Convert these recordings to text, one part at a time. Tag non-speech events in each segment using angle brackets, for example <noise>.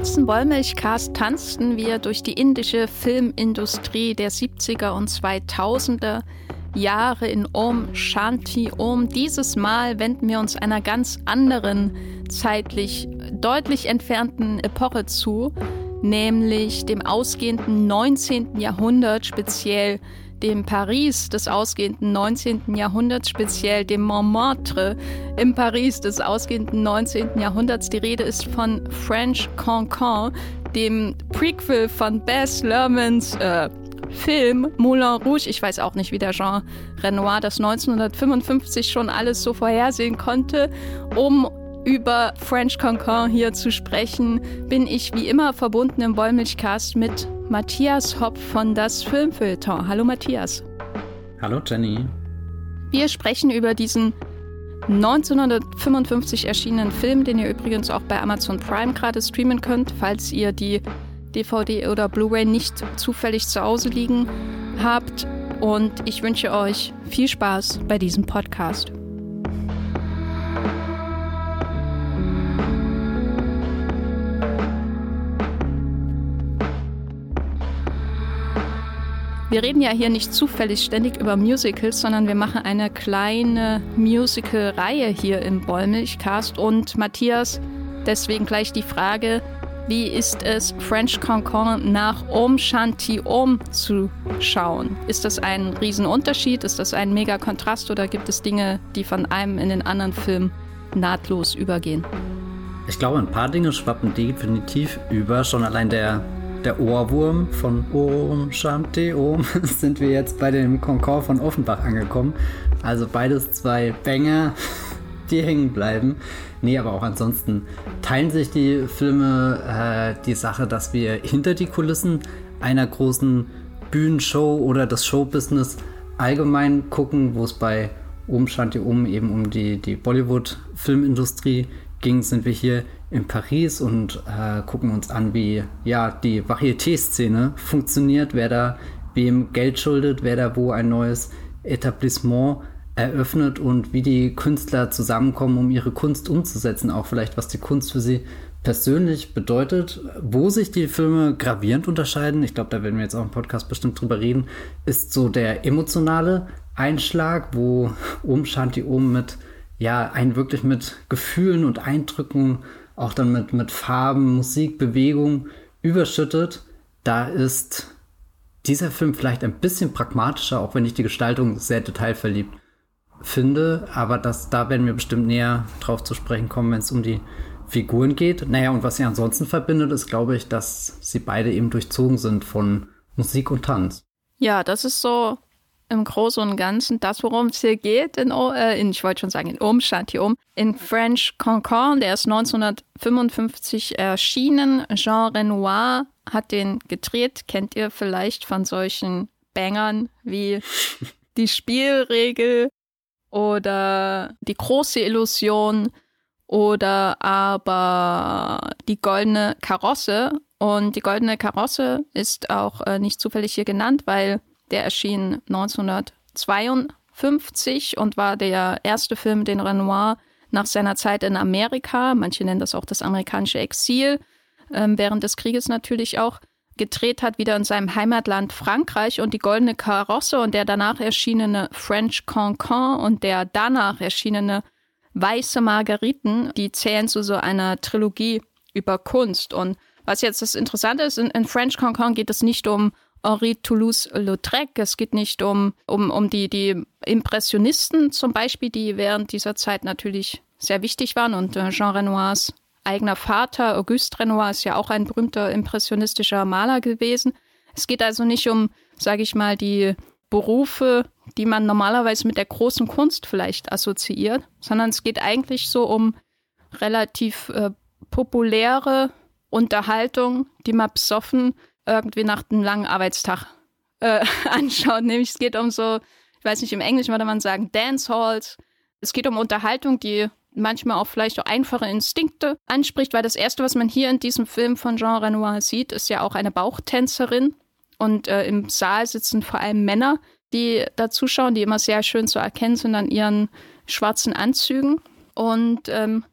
letzten Wollmilchcast tanzten wir durch die indische Filmindustrie der 70er und 2000er Jahre in Om Shanti Om. Dieses Mal wenden wir uns einer ganz anderen, zeitlich deutlich entfernten Epoche zu, nämlich dem ausgehenden 19. Jahrhundert, speziell dem Paris des ausgehenden 19. Jahrhunderts, speziell dem Montmartre im Paris des ausgehenden 19. Jahrhunderts. Die Rede ist von French Cancan, dem Prequel von Bess Lermans äh, Film Moulin Rouge. Ich weiß auch nicht, wie der Jean Renoir das 1955 schon alles so vorhersehen konnte, um über French Cancan hier zu sprechen, bin ich wie immer verbunden im Wollmilchcast mit Matthias Hopp von das Filmfilter. Hallo Matthias. Hallo Jenny. Wir sprechen über diesen 1955 erschienenen Film, den ihr übrigens auch bei Amazon Prime gerade streamen könnt, falls ihr die DVD oder Blu-ray nicht zufällig zu Hause liegen habt. Und ich wünsche euch viel Spaß bei diesem Podcast. Wir reden ja hier nicht zufällig ständig über Musicals, sondern wir machen eine kleine Musical-Reihe hier im Bollmilchcast. Und Matthias, deswegen gleich die Frage, wie ist es, French Cancan nach Om Shanti Om zu schauen? Ist das ein Riesenunterschied? Ist das ein mega Kontrast oder gibt es Dinge, die von einem in den anderen Film nahtlos übergehen? Ich glaube, ein paar Dinge schwappen definitiv über. Schon allein der der Ohrwurm von Om Shanti Om <laughs> sind wir jetzt bei dem Concord von Offenbach angekommen. Also beides zwei Bänger, <laughs> die hängen bleiben. Nee, aber auch ansonsten teilen sich die Filme äh, die Sache, dass wir hinter die Kulissen einer großen Bühnenshow oder das Showbusiness allgemein gucken, wo es bei Om Shanti Om eben um die, die Bollywood-Filmindustrie ging, sind wir hier in Paris und äh, gucken uns an, wie ja die Varieté-Szene funktioniert, wer da wem Geld schuldet, wer da wo ein neues Etablissement eröffnet und wie die Künstler zusammenkommen, um ihre Kunst umzusetzen, auch vielleicht was die Kunst für sie persönlich bedeutet. Wo sich die Filme gravierend unterscheiden, ich glaube, da werden wir jetzt auch im Podcast bestimmt drüber reden, ist so der emotionale Einschlag, wo Om Shanti Om mit ja, einen wirklich mit Gefühlen und Eindrücken auch dann mit, mit Farben, Musik, Bewegung überschüttet. Da ist dieser Film vielleicht ein bisschen pragmatischer, auch wenn ich die Gestaltung sehr detailverliebt finde. Aber das, da werden wir bestimmt näher drauf zu sprechen kommen, wenn es um die Figuren geht. Naja, und was sie ansonsten verbindet, ist, glaube ich, dass sie beide eben durchzogen sind von Musik und Tanz. Ja, das ist so im Großen und Ganzen das, worum es hier geht, in, äh, in ich wollte schon sagen, in Om Shanti Om, in French Cancan, der ist 1955 erschienen. Jean Renoir hat den gedreht, kennt ihr vielleicht von solchen Bangern wie <laughs> Die Spielregel oder Die große Illusion oder aber Die goldene Karosse. Und die goldene Karosse ist auch äh, nicht zufällig hier genannt, weil der erschien 1952 und war der erste Film, den Renoir nach seiner Zeit in Amerika, manche nennen das auch das amerikanische Exil, ähm, während des Krieges natürlich auch, gedreht hat, wieder in seinem Heimatland Frankreich und die Goldene Karosse und der danach erschienene French Cancan und der danach erschienene Weiße Margariten, die zählen zu so einer Trilogie über Kunst. Und was jetzt das Interessante ist, in, in French Cancan geht es nicht um Henri Toulouse-Lautrec. Es geht nicht um, um, um die, die Impressionisten zum Beispiel, die während dieser Zeit natürlich sehr wichtig waren. Und äh, Jean Renoirs eigener Vater, Auguste Renoir, ist ja auch ein berühmter impressionistischer Maler gewesen. Es geht also nicht um, sage ich mal, die Berufe, die man normalerweise mit der großen Kunst vielleicht assoziiert, sondern es geht eigentlich so um relativ äh, populäre Unterhaltung, die man besoffen irgendwie nach einem langen Arbeitstag äh, <laughs> anschaut. Nämlich es geht um so, ich weiß nicht, im Englischen würde man sagen, Dancehalls. Es geht um Unterhaltung, die manchmal auch vielleicht auch einfache Instinkte anspricht, weil das Erste, was man hier in diesem Film von Jean Renoir sieht, ist ja auch eine Bauchtänzerin. Und äh, im Saal sitzen vor allem Männer, die da zuschauen, die immer sehr schön zu erkennen sind an ihren schwarzen Anzügen. Und ähm,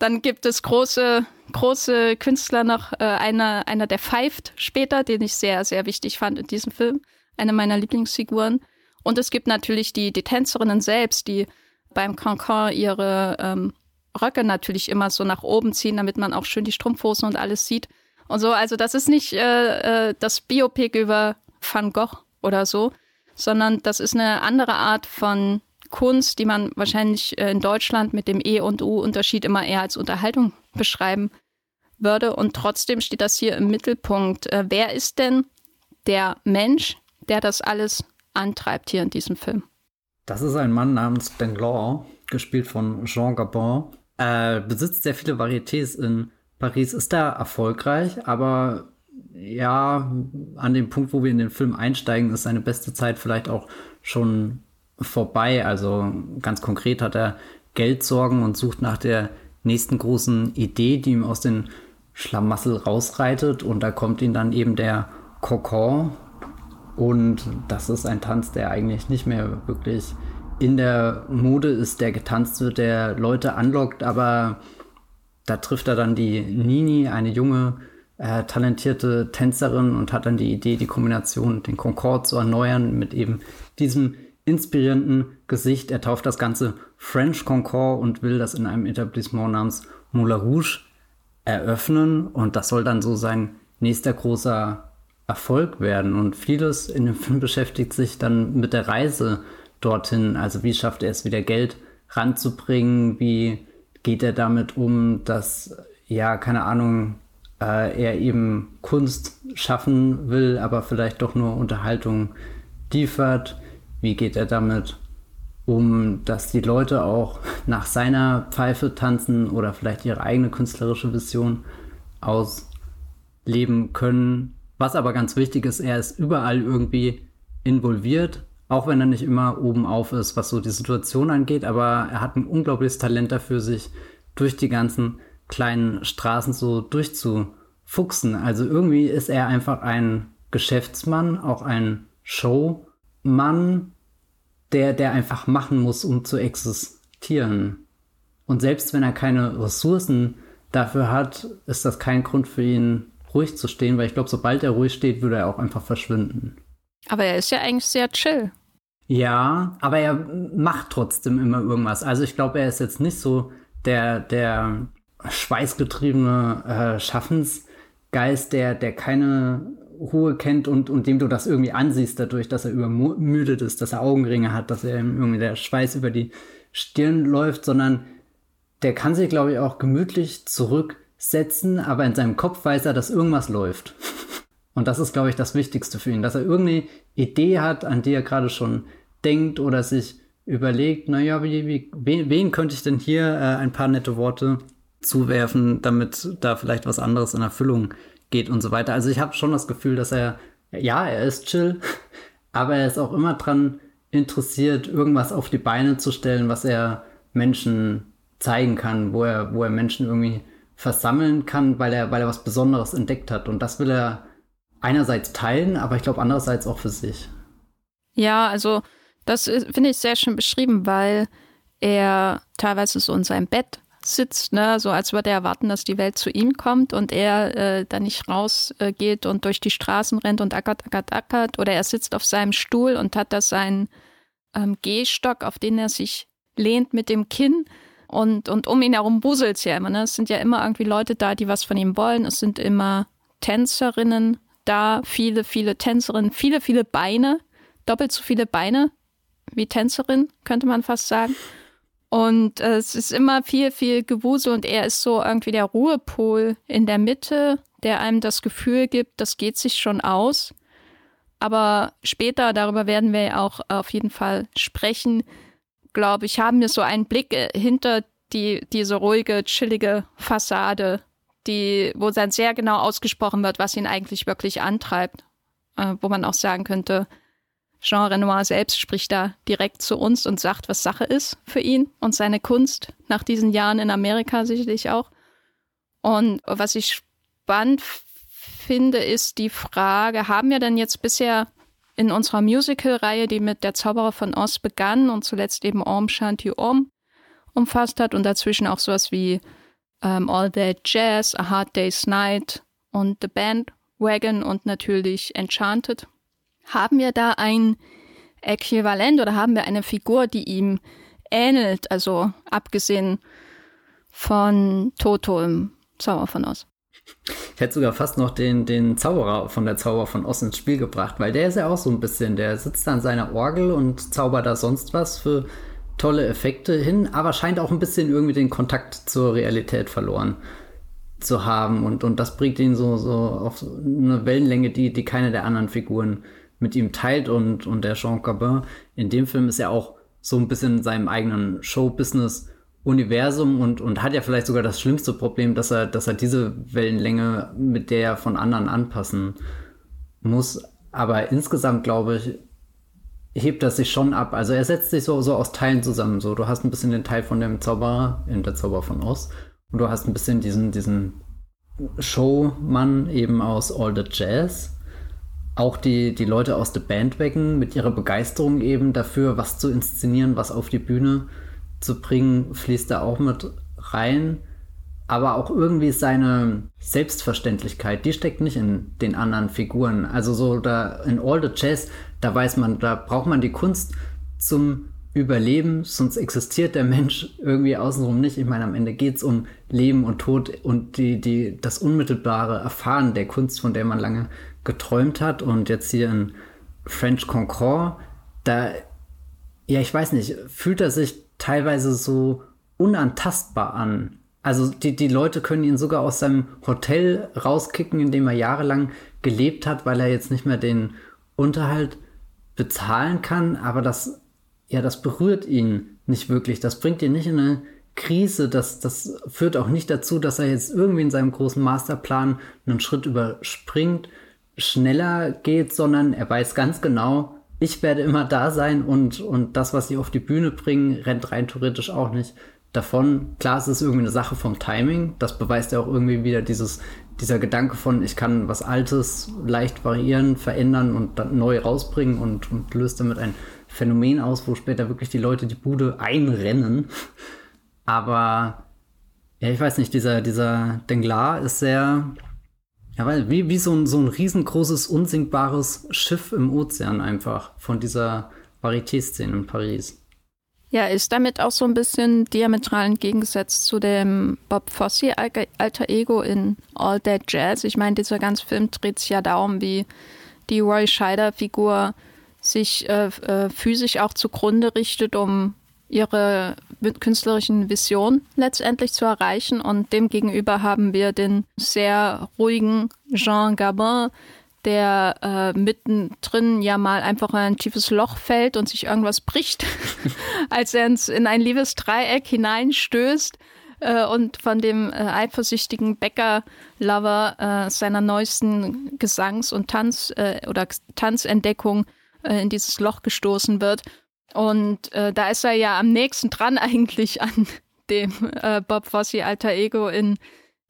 Dann gibt es große, große Künstler noch, äh, einer, einer, der pfeift später, den ich sehr, sehr wichtig fand in diesem Film. Eine meiner Lieblingsfiguren. Und es gibt natürlich die, die Tänzerinnen selbst, die beim Cancan ihre ähm, Röcke natürlich immer so nach oben ziehen, damit man auch schön die Strumpfhosen und alles sieht. Und so, also das ist nicht äh, äh, das Biopic über Van Gogh oder so, sondern das ist eine andere Art von Kunst, die man wahrscheinlich äh, in Deutschland mit dem E und U-Unterschied immer eher als Unterhaltung beschreiben würde. Und trotzdem steht das hier im Mittelpunkt. Äh, wer ist denn der Mensch, der das alles antreibt hier in diesem Film? Das ist ein Mann namens Danglars, gespielt von Jean Gabon. Er besitzt sehr viele Varietés in Paris, ist da erfolgreich, aber ja, an dem Punkt, wo wir in den Film einsteigen, ist seine beste Zeit vielleicht auch schon vorbei. Also ganz konkret hat er Geldsorgen und sucht nach der nächsten großen Idee, die ihm aus den Schlamassel rausreitet. Und da kommt ihm dann eben der Kokon. Und das ist ein Tanz, der eigentlich nicht mehr wirklich in der Mode ist, der getanzt wird, der Leute anlockt. Aber da trifft er dann die Nini, eine junge, äh, talentierte Tänzerin und hat dann die Idee, die Kombination, den Concorde zu erneuern mit eben diesem inspirierenden Gesicht. Er tauft das Ganze French Concord und will das in einem Etablissement namens Moulin Rouge eröffnen. Und das soll dann so sein nächster großer Erfolg werden. Und vieles in dem Film beschäftigt sich dann mit der Reise dorthin. Also wie schafft er es wieder Geld ranzubringen? Wie geht er damit um, dass, ja, keine Ahnung, äh, er eben Kunst schaffen will, aber vielleicht doch nur Unterhaltung liefert? Wie geht er damit um, dass die Leute auch nach seiner Pfeife tanzen oder vielleicht ihre eigene künstlerische Vision ausleben können? Was aber ganz wichtig ist, er ist überall irgendwie involviert, auch wenn er nicht immer oben auf ist, was so die Situation angeht, aber er hat ein unglaubliches Talent dafür, sich durch die ganzen kleinen Straßen so durchzufuchsen. Also irgendwie ist er einfach ein Geschäftsmann, auch ein Show Mann, der, der einfach machen muss, um zu existieren. Und selbst wenn er keine Ressourcen dafür hat, ist das kein Grund für ihn, ruhig zu stehen, weil ich glaube, sobald er ruhig steht, würde er auch einfach verschwinden. Aber er ist ja eigentlich sehr chill. Ja, aber er macht trotzdem immer irgendwas. Also ich glaube, er ist jetzt nicht so der, der schweißgetriebene äh, Schaffensgeist, der, der keine Ruhe kennt und, und dem du das irgendwie ansiehst, dadurch, dass er übermüdet ist, dass er Augenringe hat, dass er irgendwie der Schweiß über die Stirn läuft, sondern der kann sich, glaube ich, auch gemütlich zurücksetzen, aber in seinem Kopf weiß er, dass irgendwas läuft. <laughs> Und das ist, glaube ich, das Wichtigste für ihn, dass er irgendeine Idee hat, an die er gerade schon denkt oder sich überlegt, naja, wie, wie, wen, wen könnte ich denn hier äh, ein paar nette Worte zuwerfen, damit da vielleicht was anderes in Erfüllung geht und so weiter. Also ich habe schon das Gefühl, dass er, ja, er ist chill, <laughs> aber er ist auch immer dran interessiert, irgendwas auf die Beine zu stellen, was er Menschen zeigen kann, wo er, wo er Menschen irgendwie versammeln kann, weil er, weil er was Besonderes entdeckt hat. Und das will er einerseits teilen, aber ich glaube andererseits auch für sich. Ja, also das finde ich sehr schön beschrieben, weil er teilweise so in seinem Bett sitzt, ne, so als würde er erwarten, dass die Welt zu ihm kommt und er äh, dann nicht rausgeht äh, und durch die Straßen rennt und ackert, ackert, ackert. Oder er sitzt auf seinem Stuhl und hat da seinen ähm, Gehstock, auf den er sich lehnt mit dem Kinn. Und, und um ihn herum buselt es ja immer. Ne? Es sind ja immer irgendwie Leute da, die was von ihm wollen. Es sind immer Tänzerinnen da, viele, viele Tänzerinnen, viele, viele Beine, doppelt so viele Beine wie Tänzerin, könnte man fast sagen. Und äh, es ist immer viel, viel Gewusel und er ist so irgendwie der Ruhepol in der Mitte, der einem das Gefühl gibt, das geht sich schon aus. Aber später, darüber werden wir ja auch auf jeden Fall sprechen, glaube ich, haben wir so einen Blick äh, hinter die, diese ruhige, chillige Fassade, die, wo dann sehr genau ausgesprochen wird, was ihn eigentlich wirklich antreibt. Äh, wo man auch sagen könnte, Jean Renoir selbst spricht da direkt zu uns und sagt, was Sache ist für ihn und seine Kunst nach diesen Jahren in Amerika sicherlich auch. Und was ich spannend finde, ist die Frage, haben wir denn jetzt bisher in unserer Musical-Reihe, die mit Der Zauberer von Oz begann und zuletzt eben Om Shanti Om umfasst hat und dazwischen auch sowas wie ähm, All That Jazz, A Hard Day's Night und The Bandwagon und natürlich Enchanted. Haben wir da ein Äquivalent oder haben wir eine Figur, die ihm ähnelt, also abgesehen von Toto im Zauber von Oz? Ich hätte sogar fast noch den, den Zauberer von der Zauber von Oz ins Spiel gebracht, weil der ist ja auch so ein bisschen, der sitzt an seiner Orgel und zaubert da sonst was für tolle Effekte hin, aber scheint auch ein bisschen irgendwie den Kontakt zur Realität verloren zu haben und, und das bringt ihn so, so auf eine Wellenlänge, die, die keine der anderen Figuren mit ihm teilt und, und der Jean Gabin in dem Film ist ja auch so ein bisschen in seinem eigenen Show-Business Universum und, und hat ja vielleicht sogar das schlimmste Problem, dass er, dass er diese Wellenlänge mit der von anderen anpassen muss. Aber insgesamt glaube ich, hebt das sich schon ab. Also er setzt sich so, so aus Teilen zusammen. So, du hast ein bisschen den Teil von dem Zauberer in der Zauber von Oz und du hast ein bisschen diesen, diesen Showmann eben aus All the Jazz. Auch die, die Leute aus The Bandwagon mit ihrer Begeisterung eben dafür, was zu inszenieren, was auf die Bühne zu bringen, fließt da auch mit rein. Aber auch irgendwie seine Selbstverständlichkeit, die steckt nicht in den anderen Figuren. Also so da in All the Jazz, da weiß man, da braucht man die Kunst zum Überleben, sonst existiert der Mensch irgendwie außenrum nicht. Ich meine, am Ende geht es um Leben und Tod und die, die, das unmittelbare Erfahren der Kunst, von der man lange geträumt hat. Und jetzt hier in French Concord, da, ja, ich weiß nicht, fühlt er sich teilweise so unantastbar an. Also die, die Leute können ihn sogar aus seinem Hotel rauskicken, in dem er jahrelang gelebt hat, weil er jetzt nicht mehr den Unterhalt bezahlen kann. Aber das, ja, das berührt ihn nicht wirklich. Das bringt ihn nicht in eine Krise. Das, das führt auch nicht dazu, dass er jetzt irgendwie in seinem großen Masterplan einen Schritt überspringt, schneller geht, sondern er weiß ganz genau, ich werde immer da sein und, und das, was sie auf die Bühne bringen, rennt rein theoretisch auch nicht davon. Klar, es ist irgendwie eine Sache vom Timing. Das beweist ja auch irgendwie wieder dieses, dieser Gedanke von, ich kann was Altes leicht variieren, verändern und dann neu rausbringen und, und löst damit ein Phänomen aus, wo später wirklich die Leute die Bude einrennen. Aber ja, ich weiß nicht, dieser, dieser Denglar ist sehr, ja, weil wie, wie so ein, so ein riesengroßes, unsinkbares Schiff im Ozean einfach von dieser Varieté-Szene in Paris. Ja, ist damit auch so ein bisschen diametral entgegengesetzt zu dem Bob Fosse alter Ego in All That Jazz. Ich meine, dieser ganze Film dreht sich ja darum, wie die Roy Scheider-Figur sich äh, äh, physisch auch zugrunde richtet, um ihre künstlerischen Vision letztendlich zu erreichen. Und demgegenüber haben wir den sehr ruhigen Jean Gabin, der äh, mittendrin ja mal einfach in ein tiefes Loch fällt und sich irgendwas bricht, <laughs> <laughs> als er in ein liebes Dreieck hineinstößt äh, und von dem äh, eifersüchtigen Bäcker-Lover äh, seiner neuesten Gesangs- und Tanz- äh, oder Tanzentdeckung äh, in dieses Loch gestoßen wird. Und äh, da ist er ja am nächsten dran <laughs> eigentlich an dem äh, Bob Fosse alter Ego in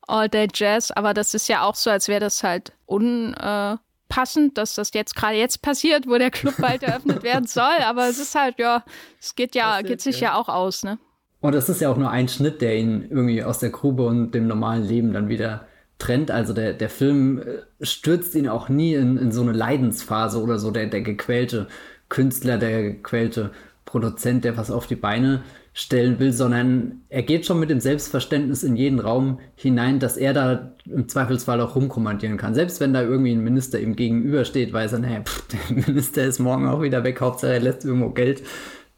All Day Jazz. Aber das ist ja auch so, als wäre das halt unpassend, dass das jetzt gerade jetzt passiert, wo der Club bald eröffnet werden <laughs> soll. Aber es ist halt, ja, es geht ja, Passiert, geht sich ja. ja auch aus, ne? Und es ist ja auch nur ein Schnitt, der ihn irgendwie aus der Grube und dem normalen Leben dann wieder trennt. Also der, der Film äh, stürzt ihn auch nie in, in so eine Leidensphase oder so, der, der gequälte Künstler, der gequälte Produzent, der was auf die Beine stellen will, sondern er geht schon mit dem Selbstverständnis in jeden Raum hinein, dass er da im Zweifelsfall auch rumkommandieren kann. Selbst wenn da irgendwie ein Minister ihm gegenübersteht, weiß er, naja, pff, <laughs> der Minister ist morgen auch wieder weg, Hauptsache er lässt irgendwo Geld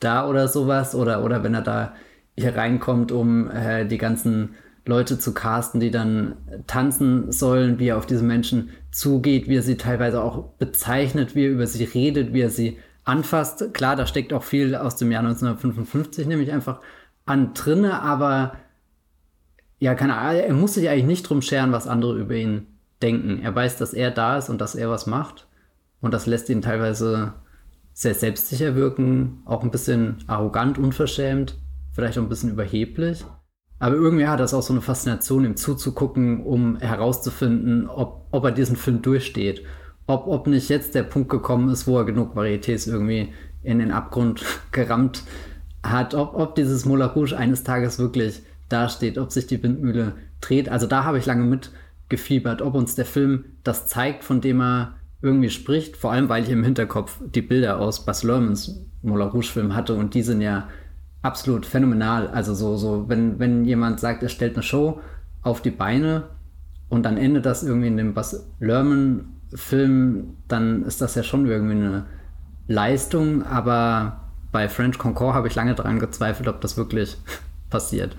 da oder sowas. Oder, oder wenn er da hier reinkommt, um äh, die ganzen Leute zu casten, die dann tanzen sollen, wie er auf diese Menschen zugeht, wie er sie teilweise auch bezeichnet, wie er über sie redet, wie er sie anfasst. Klar, da steckt auch viel aus dem Jahr 1955, nämlich einfach an drinne, aber ja, keine Ahnung, er muss sich eigentlich nicht drum scheren, was andere über ihn denken. Er weiß, dass er da ist und dass er was macht. Und das lässt ihn teilweise sehr selbstsicher wirken, auch ein bisschen arrogant, unverschämt, vielleicht auch ein bisschen überheblich. Aber irgendwie hat das auch so eine Faszination, ihm zuzugucken, um herauszufinden, ob, ob er diesen Film durchsteht ob, ob nicht jetzt der Punkt gekommen ist, wo er genug Varietés irgendwie in den Abgrund <laughs> gerammt hat, ob, ob dieses Moulin Rouge eines Tages wirklich dasteht, ob sich die Windmühle dreht. Also da habe ich lange mitgefiebert, ob uns der Film das zeigt, von dem er irgendwie spricht. Vor allem, weil ich im Hinterkopf die Bilder aus Bas Lermans Moulin Rouge-Film hatte und die sind ja absolut phänomenal. Also so, so, wenn, wenn jemand sagt, er stellt eine Show auf die Beine und dann endet das irgendwie in dem Bas Lerman-Film, dann ist das ja schon irgendwie eine Leistung, aber bei French Concord habe ich lange daran gezweifelt, ob das wirklich <laughs> passiert.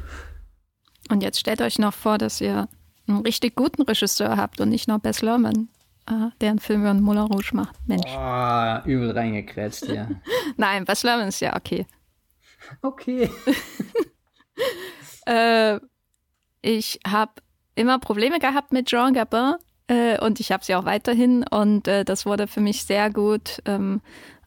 Und jetzt stellt euch noch vor, dass ihr einen richtig guten Regisseur habt und nicht nur Bess Lerman, äh, der einen Film über Moulin Rouge macht. Mensch. Oh, übel reingekrätscht hier. <laughs> Nein, Bess Lerman ist ja okay. Okay. <laughs> äh, ich habe immer Probleme gehabt mit Jean Gabin äh, und ich habe sie auch weiterhin und äh, das wurde für mich sehr gut ähm,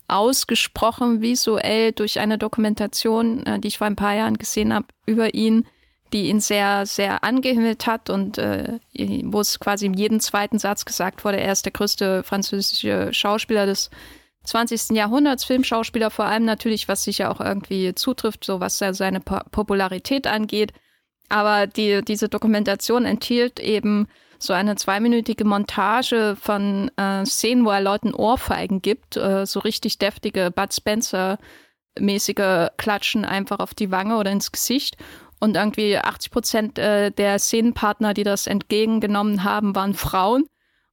ausgesprochen visuell durch eine Dokumentation, äh, die ich vor ein paar Jahren gesehen habe über ihn, die ihn sehr, sehr angehimmelt hat und äh, wo es quasi in jedem zweiten Satz gesagt wurde, er ist der größte französische Schauspieler des 20. Jahrhunderts, Filmschauspieler vor allem natürlich, was sich ja auch irgendwie zutrifft, so was seine Popularität angeht. Aber die, diese Dokumentation enthielt eben so eine zweiminütige Montage von äh, Szenen, wo er Leuten Ohrfeigen gibt, äh, so richtig deftige Bud Spencer mäßige Klatschen einfach auf die Wange oder ins Gesicht. Und irgendwie 80 Prozent äh, der Szenenpartner, die das entgegengenommen haben, waren Frauen.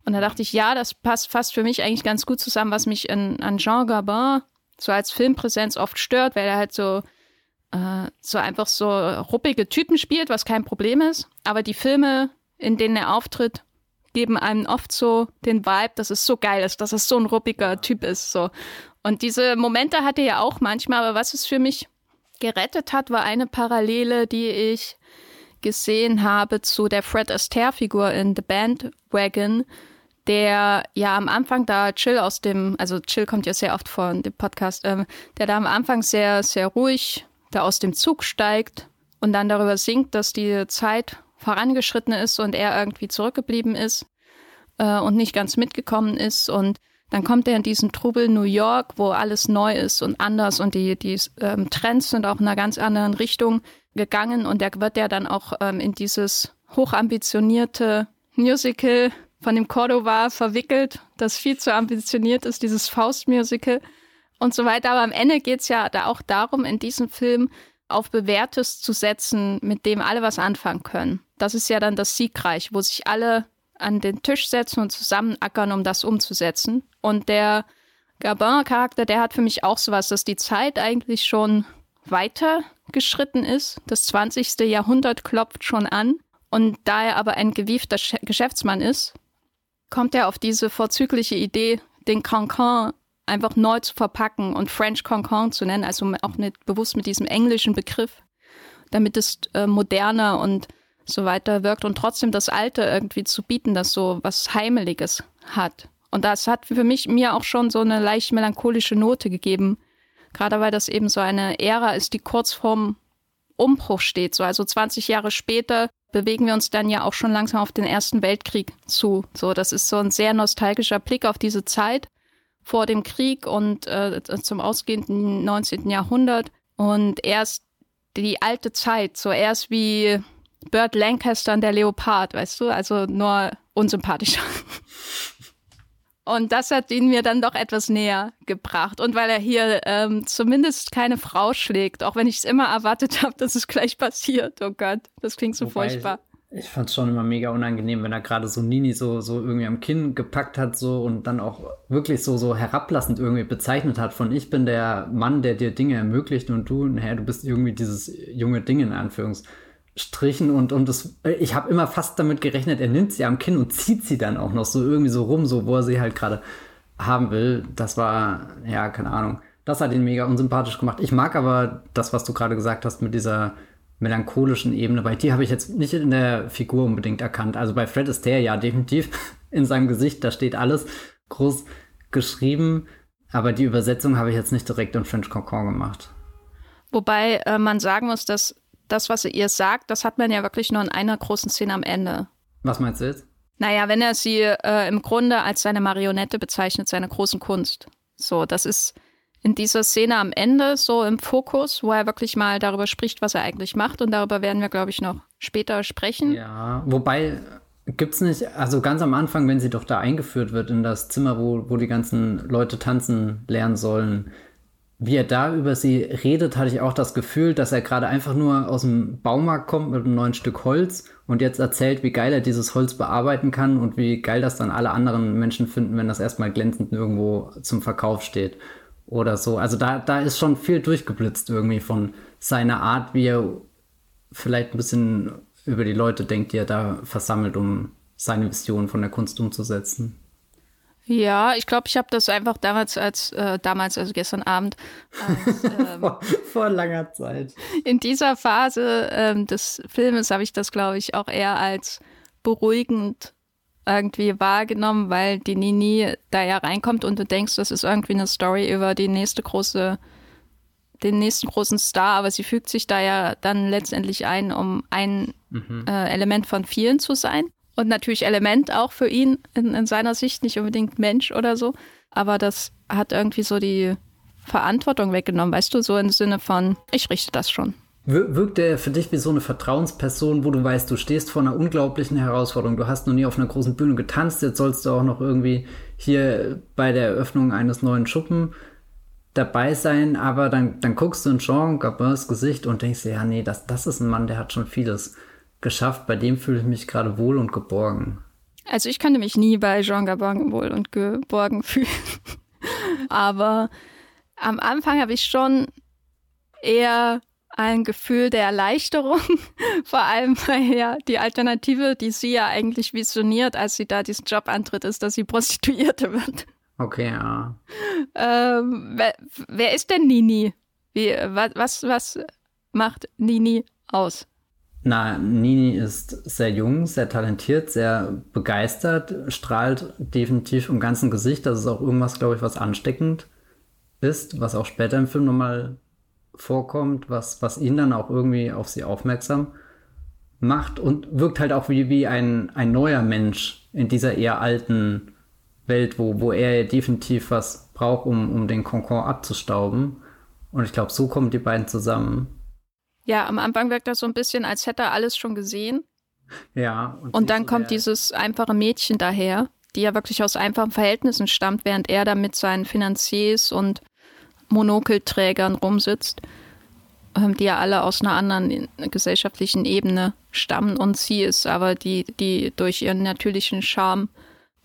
Und da dachte ich, ja, das passt fast für mich eigentlich ganz gut zusammen, was mich in, an Jean Gabin so als Filmpräsenz oft stört, weil er halt so, äh, so einfach so ruppige Typen spielt, was kein Problem ist. Aber die Filme, in denen er auftritt, geben einem oft so den Vibe, dass es so geil ist, dass es so ein ruppiger Typ ist. So. Und diese Momente hatte er ja auch manchmal, aber was es für mich gerettet hat, war eine Parallele, die ich gesehen habe zu der Fred Astaire-Figur in The Bandwagon, der ja am Anfang da Chill aus dem, also Chill kommt ja sehr oft vor in dem Podcast, ähm, der da am Anfang sehr, sehr ruhig da aus dem Zug steigt und dann darüber singt, dass die Zeit vorangeschritten ist und er irgendwie zurückgeblieben ist äh, und nicht ganz mitgekommen ist und dann kommt er in diesen Trubel New York, wo alles neu ist und anders und die, die ähm, Trends sind auch in einer ganz anderen Richtung gegangen und da wird ja dann auch ähm, in dieses hochambitionierte Musical von dem Cordova verwickelt, das viel zu ambitioniert ist, dieses Faust-Musical und so weiter. Aber am Ende geht es ja da auch darum, in diesem Film auf Bewährtes zu setzen, mit dem alle was anfangen können. Das ist ja dann das Siegreich, wo sich alle an den Tisch setzen und zusammenackern, um das umzusetzen. Und der Gabin-Charakter, der hat für mich auch sowas, dass die Zeit eigentlich schon weiter geschritten ist. Das 20. Jahrhundert klopft schon an. Und da er aber ein gewiefter Geschäftsmann ist, kommt er auf diese vorzügliche Idee, den Cancan einfach neu zu verpacken und French Cancan zu nennen, also auch nicht bewusst mit diesem englischen Begriff, damit es äh, moderner und so weiter wirkt und trotzdem das Alte irgendwie zu bieten, das so was Heimeliges hat. Und das hat für mich mir auch schon so eine leicht melancholische Note gegeben. Gerade weil das eben so eine Ära ist, die kurz vorm Umbruch steht. So, also 20 Jahre später bewegen wir uns dann ja auch schon langsam auf den Ersten Weltkrieg zu. So, das ist so ein sehr nostalgischer Blick auf diese Zeit vor dem Krieg und äh, zum ausgehenden 19. Jahrhundert. Und erst die alte Zeit, so erst wie Burt Lancaster und der Leopard, weißt du, also nur unsympathischer. <laughs> Und das hat ihn mir dann doch etwas näher gebracht. Und weil er hier ähm, zumindest keine Frau schlägt, auch wenn ich es immer erwartet <laughs> habe, dass es gleich passiert. Oh Gott, das klingt so Wobei furchtbar. Ich, fand es schon immer mega unangenehm, wenn er gerade so Nini so, so irgendwie am Kinn gepackt hat so und dann auch wirklich so, so herablassend irgendwie bezeichnet hat von ich bin der Mann, der dir Dinge ermöglicht und du, naja, du bist irgendwie dieses junge Ding in Anführungszeichen. Strichen und, und das, ich habe immer fast damit gerechnet, er nimmt sie am Kinn und zieht sie dann auch noch so irgendwie so rum, so wo er sie halt gerade haben will. Das war, ja, keine Ahnung. Das hat ihn mega unsympathisch gemacht. Ich mag aber das, was du gerade gesagt hast mit dieser melancholischen Ebene. Bei dir habe ich jetzt nicht in der Figur unbedingt erkannt. Also bei Fred ist der ja definitiv <laughs> in seinem Gesicht, da steht alles groß geschrieben. Aber die Übersetzung habe ich jetzt nicht direkt in French Concon gemacht. Wobei äh, man sagen muss, dass das, was ihr sagt, das hat man ja wirklich nur in einer großen Szene am Ende. Was meinst du jetzt? Naja, wenn er sie äh, im Grunde als seine Marionette bezeichnet, seine großen Kunst. So, das ist in dieser Szene am Ende so im Fokus, wo er wirklich mal darüber spricht, was er eigentlich macht. Und darüber werden wir, glaube ich, noch später sprechen. Ja, wobei gibt es nicht, also ganz am Anfang, wenn sie doch da eingeführt wird in das Zimmer, wo, wo die ganzen Leute tanzen lernen sollen, wie er da über sie redet, hatte ich auch das Gefühl, dass er gerade einfach nur aus dem Baumarkt kommt mit einem neuen Stück Holz und jetzt erzählt, wie geil er dieses Holz bearbeiten kann und wie geil das dann alle anderen Menschen finden, wenn das erstmal glänzend irgendwo zum Verkauf steht oder so. Also da, da ist schon viel durchgeblitzt irgendwie von seiner Art, wie er vielleicht ein bisschen über die Leute denkt, die er da versammelt, um seine Vision von der Kunst umzusetzen. Ja, ich glaube, ich habe das einfach damals als äh, damals, also gestern Abend, als, <laughs> ähm, vor, vor, langer Zeit. In dieser Phase ähm, des Filmes habe ich das, glaube ich, auch eher als beruhigend irgendwie wahrgenommen, weil die Nini da ja reinkommt und du denkst, das ist irgendwie eine Story über die nächste große, den nächsten großen Star, aber sie fügt sich da ja dann letztendlich ein, um ein mhm. äh, Element von vielen zu sein. Und natürlich Element auch für ihn in, in seiner Sicht, nicht unbedingt Mensch oder so. Aber das hat irgendwie so die Verantwortung weggenommen, weißt du, so im Sinne von, ich richte das schon. Wirkt er für dich wie so eine Vertrauensperson, wo du weißt, du stehst vor einer unglaublichen Herausforderung. Du hast noch nie auf einer großen Bühne getanzt, jetzt sollst du auch noch irgendwie hier bei der Eröffnung eines neuen Schuppen dabei sein, aber dann, dann guckst du in Jean Gabins Gesicht und denkst dir, ja, nee, das, das ist ein Mann, der hat schon vieles geschafft. Bei dem fühle ich mich gerade wohl und geborgen. Also ich könnte mich nie bei Jean Gabin wohl und geborgen <laughs> fühlen. aber am Anfang habe ich schon eher ein Gefühl der Erleichterung, <laughs> vor allem weil ja die Alternative, die sie ja eigentlich visioniert, als sie da diesen Job antritt, ist, dass sie Prostituierte wird. Okay, ja. Ähm, wer, wer, ist denn Nini? Wie, was, was macht Nini aus? Na, Nini ist sehr jung, sehr talentiert, sehr begeistert, strahlt definitiv im ganzen Gesicht. Das ist auch irgendwas, glaube ich, was ansteckend ist, was auch später im Film nochmal vorkommt, was, was ihn dann auch irgendwie auf sie aufmerksam macht und wirkt halt auch wie, wie ein, ein neuer Mensch in dieser eher alten Welt, wo, wo er definitiv was braucht, um, um den Concorde abzustauben. Und ich glaube, so kommen die beiden zusammen. Ja, am Anfang wirkt das so ein bisschen, als hätte er alles schon gesehen. Ja. Und, und dann kommt dieses einfache Mädchen daher, die ja wirklich aus einfachen Verhältnissen stammt, während er da mit seinen Finanziers und Monokelträgern rumsitzt, ähm, die ja alle aus einer anderen gesellschaftlichen Ebene stammen und sie ist aber die, die durch ihren natürlichen Charme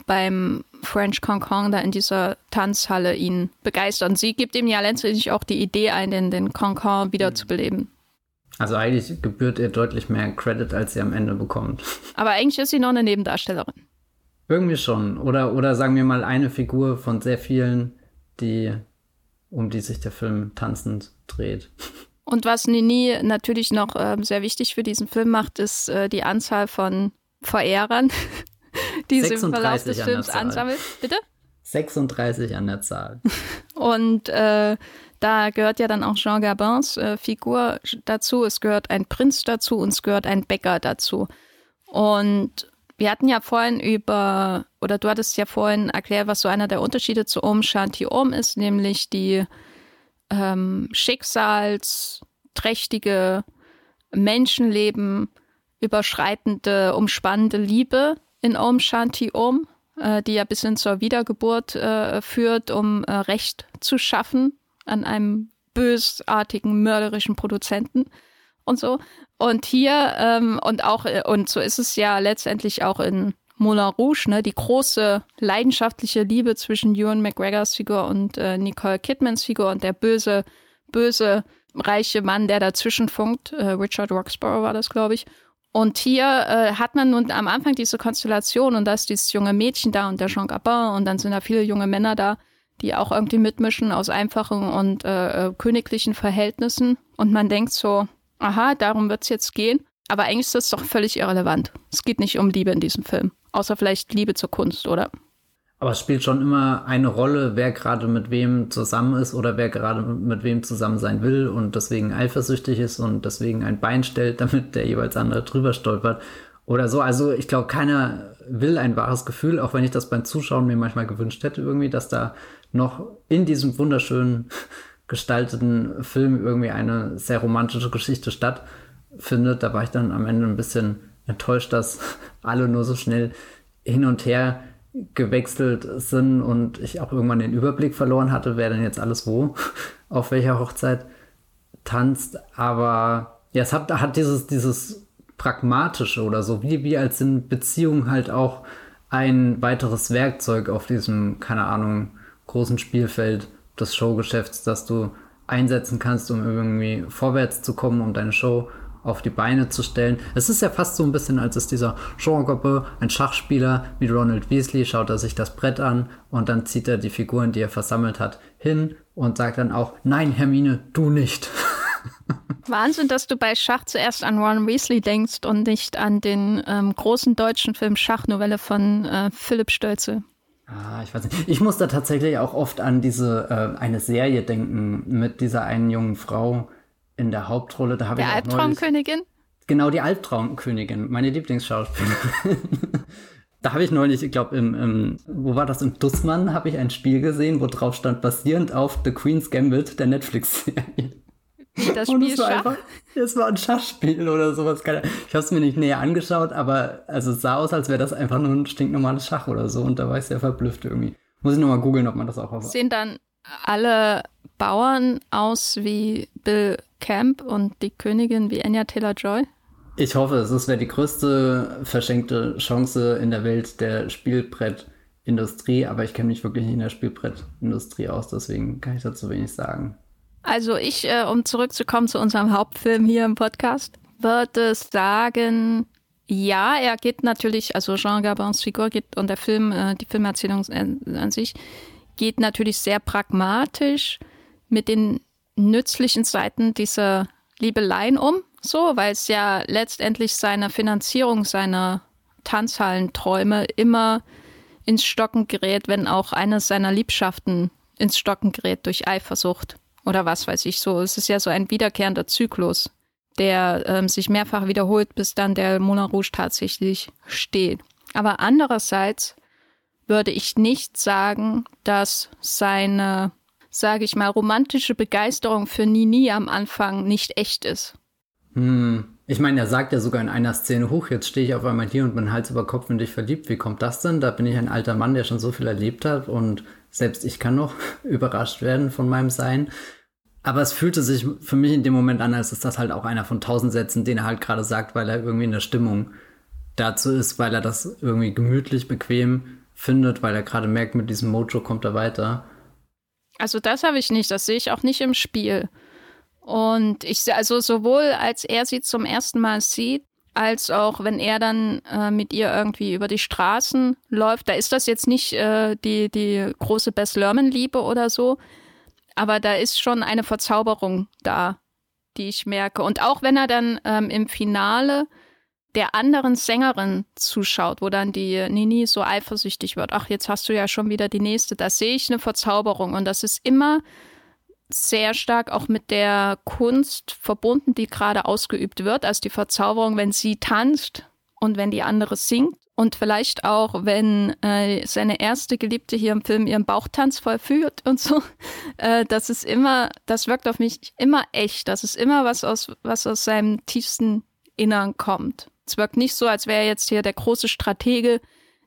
beim French Concon da in dieser Tanzhalle ihn begeistert. Und sie gibt ihm ja letztendlich auch die Idee ein, den, den Concon wiederzubeleben. Also eigentlich gebührt ihr deutlich mehr Credit, als sie am Ende bekommt. Aber eigentlich ist sie noch eine Nebendarstellerin. Irgendwie schon. Oder, oder sagen wir mal eine Figur von sehr vielen, die um die sich der Film tanzend dreht. <laughs> Und was Nini natürlich noch äh, sehr wichtig für diesen Film macht, ist äh, die Anzahl von Verehrern, <laughs> die sie im Verlauf des Films ansammelt. Bitte? 36 an der Zahl. <laughs> Und äh, da gehört ja dann auch Jean Gabins äh, Figur dazu, es gehört ein Prinz dazu und es gehört ein Bäcker dazu. Und wir hatten ja vorhin über, oder du hattest ja vorhin erklärt, was so einer der Unterschiede zu Om Shanti Om ist, nämlich die ähm, schicksalsträchtige, Menschenleben überschreitende, umspannende Liebe in Om Shanti Om, äh, die ja bis hin zur Wiedergeburt äh, führt, um äh, Recht zu schaffen an einem bösartigen, mörderischen Produzenten und so. Und hier, ähm, und auch, äh, und so ist es ja letztendlich auch in Moulin Rouge, ne, die große leidenschaftliche Liebe zwischen Ewan McGregors Figur und äh, Nicole Kidmans Figur und der böse, böse, reiche Mann, der dazwischen funkt. Äh, Richard Roxborough war das, glaube ich. Und hier äh, hat man nun am Anfang diese Konstellation und da ist dieses junge Mädchen da und der Jean Gabin und dann sind da viele junge Männer da, die auch irgendwie mitmischen aus einfachen und äh, äh königlichen Verhältnissen. Und man denkt so, aha, darum wird es jetzt gehen. Aber eigentlich ist das doch völlig irrelevant. Es geht nicht um Liebe in diesem Film. Außer vielleicht Liebe zur Kunst, oder? Aber es spielt schon immer eine Rolle, wer gerade mit wem zusammen ist oder wer gerade mit wem zusammen sein will und deswegen eifersüchtig ist und deswegen ein Bein stellt, <laughs> damit der jeweils andere drüber stolpert oder so. Also ich glaube, keiner will ein wahres Gefühl, auch wenn ich das beim Zuschauen mir manchmal gewünscht hätte, irgendwie, dass da noch in diesem wunderschönen <laughs> gestalteten Film irgendwie eine sehr romantische Geschichte stattfindet. Da war ich dann am Ende ein bisschen enttäuscht, dass alle nur so schnell hin und her gewechselt sind und ich auch irgendwann den Überblick verloren hatte, wer denn jetzt alles wo, <laughs> auf welcher Hochzeit tanzt. Aber ja, es hat, hat dieses, dieses pragmatische oder so, wie, wie als in Beziehungen halt auch ein weiteres Werkzeug auf diesem, keine Ahnung, großen Spielfeld des Showgeschäfts, das du einsetzen kannst, um irgendwie vorwärts zu kommen, um deine Show auf die Beine zu stellen. Es ist ja fast so ein bisschen, als ist dieser Jean Gabin, ein Schachspieler mit Ronald Weasley, schaut er sich das Brett an und dann zieht er die Figuren, die er versammelt hat, hin und sagt dann auch, nein, Hermine, du nicht. <laughs> Wahnsinn, dass du bei Schach zuerst an Ron Weasley denkst und nicht an den ähm, großen deutschen Film Schachnovelle von äh, Philipp Stölze. Ah, ich weiß nicht. Ich muss da tatsächlich auch oft an diese äh, eine Serie denken mit dieser einen jungen Frau, in der Hauptrolle. Da habe ich Albtraumkönigin? Genau, die Albtraumkönigin, meine Lieblingsschauspielerin. <laughs> da habe ich neulich, ich glaube, im, im, wo war das? Im Dussmann habe ich ein Spiel gesehen, wo drauf stand, basierend auf The Queen's Gambit, der Netflix-Serie. Das <laughs> Spiel es war? Einfach, es war ein Schachspiel oder sowas. Ich habe es mir nicht näher angeschaut, aber also es sah aus, als wäre das einfach nur ein stinknormales Schach oder so. Und da war ich sehr verblüfft irgendwie. Muss ich nochmal googeln, ob man das auch auf. Sehen dann alle Bauern aus wie Bill Camp und die Königin wie Anya Taylor-Joy? Ich hoffe es. Wäre die größte verschenkte Chance in der Welt der Spielbrettindustrie, aber ich kenne mich wirklich nicht in der Spielbrettindustrie aus, deswegen kann ich dazu wenig sagen. Also ich, äh, um zurückzukommen zu unserem Hauptfilm hier im Podcast, würde sagen, ja, er geht natürlich, also Jean Gabins Figur geht und der Film, äh, die Filmerzählung an sich geht natürlich sehr pragmatisch mit den nützlichen Seiten dieser Liebeleien um, so, weil es ja letztendlich seine Finanzierung seiner Tanzhallenträume immer ins Stocken gerät, wenn auch eines seiner Liebschaften ins Stocken gerät durch Eifersucht oder was weiß ich so. Es ist ja so ein wiederkehrender Zyklus, der ähm, sich mehrfach wiederholt, bis dann der Moulin Rouge tatsächlich steht. Aber andererseits würde ich nicht sagen, dass seine sage ich mal, romantische Begeisterung für Nini am Anfang nicht echt ist. Hm. Ich meine, er sagt ja sogar in einer Szene, hoch, jetzt stehe ich auf einmal hier und bin Hals über Kopf in dich verliebt. Wie kommt das denn? Da bin ich ein alter Mann, der schon so viel erlebt hat und selbst ich kann noch <laughs> überrascht werden von meinem Sein. Aber es fühlte sich für mich in dem Moment an, als ist das halt auch einer von tausend Sätzen, den er halt gerade sagt, weil er irgendwie in der Stimmung dazu ist, weil er das irgendwie gemütlich, bequem findet, weil er gerade merkt, mit diesem Mojo kommt er weiter. Also das habe ich nicht, das sehe ich auch nicht im Spiel. Und ich also sowohl als er sie zum ersten Mal sieht, als auch wenn er dann äh, mit ihr irgendwie über die Straßen läuft, da ist das jetzt nicht äh, die, die große Bess Lerman-Liebe oder so, aber da ist schon eine Verzauberung da, die ich merke. Und auch wenn er dann ähm, im Finale der anderen Sängerin zuschaut, wo dann die Nini so eifersüchtig wird. Ach, jetzt hast du ja schon wieder die nächste. Da sehe ich eine Verzauberung und das ist immer sehr stark auch mit der Kunst verbunden, die gerade ausgeübt wird. Also die Verzauberung, wenn sie tanzt und wenn die andere singt und vielleicht auch, wenn äh, seine erste Geliebte hier im Film ihren Bauchtanz vollführt und so. <laughs> Äh, das ist immer, das wirkt auf mich immer echt. Das ist immer was aus, was aus seinem tiefsten Innern kommt. Es wirkt nicht so, als wäre er jetzt hier der große Stratege,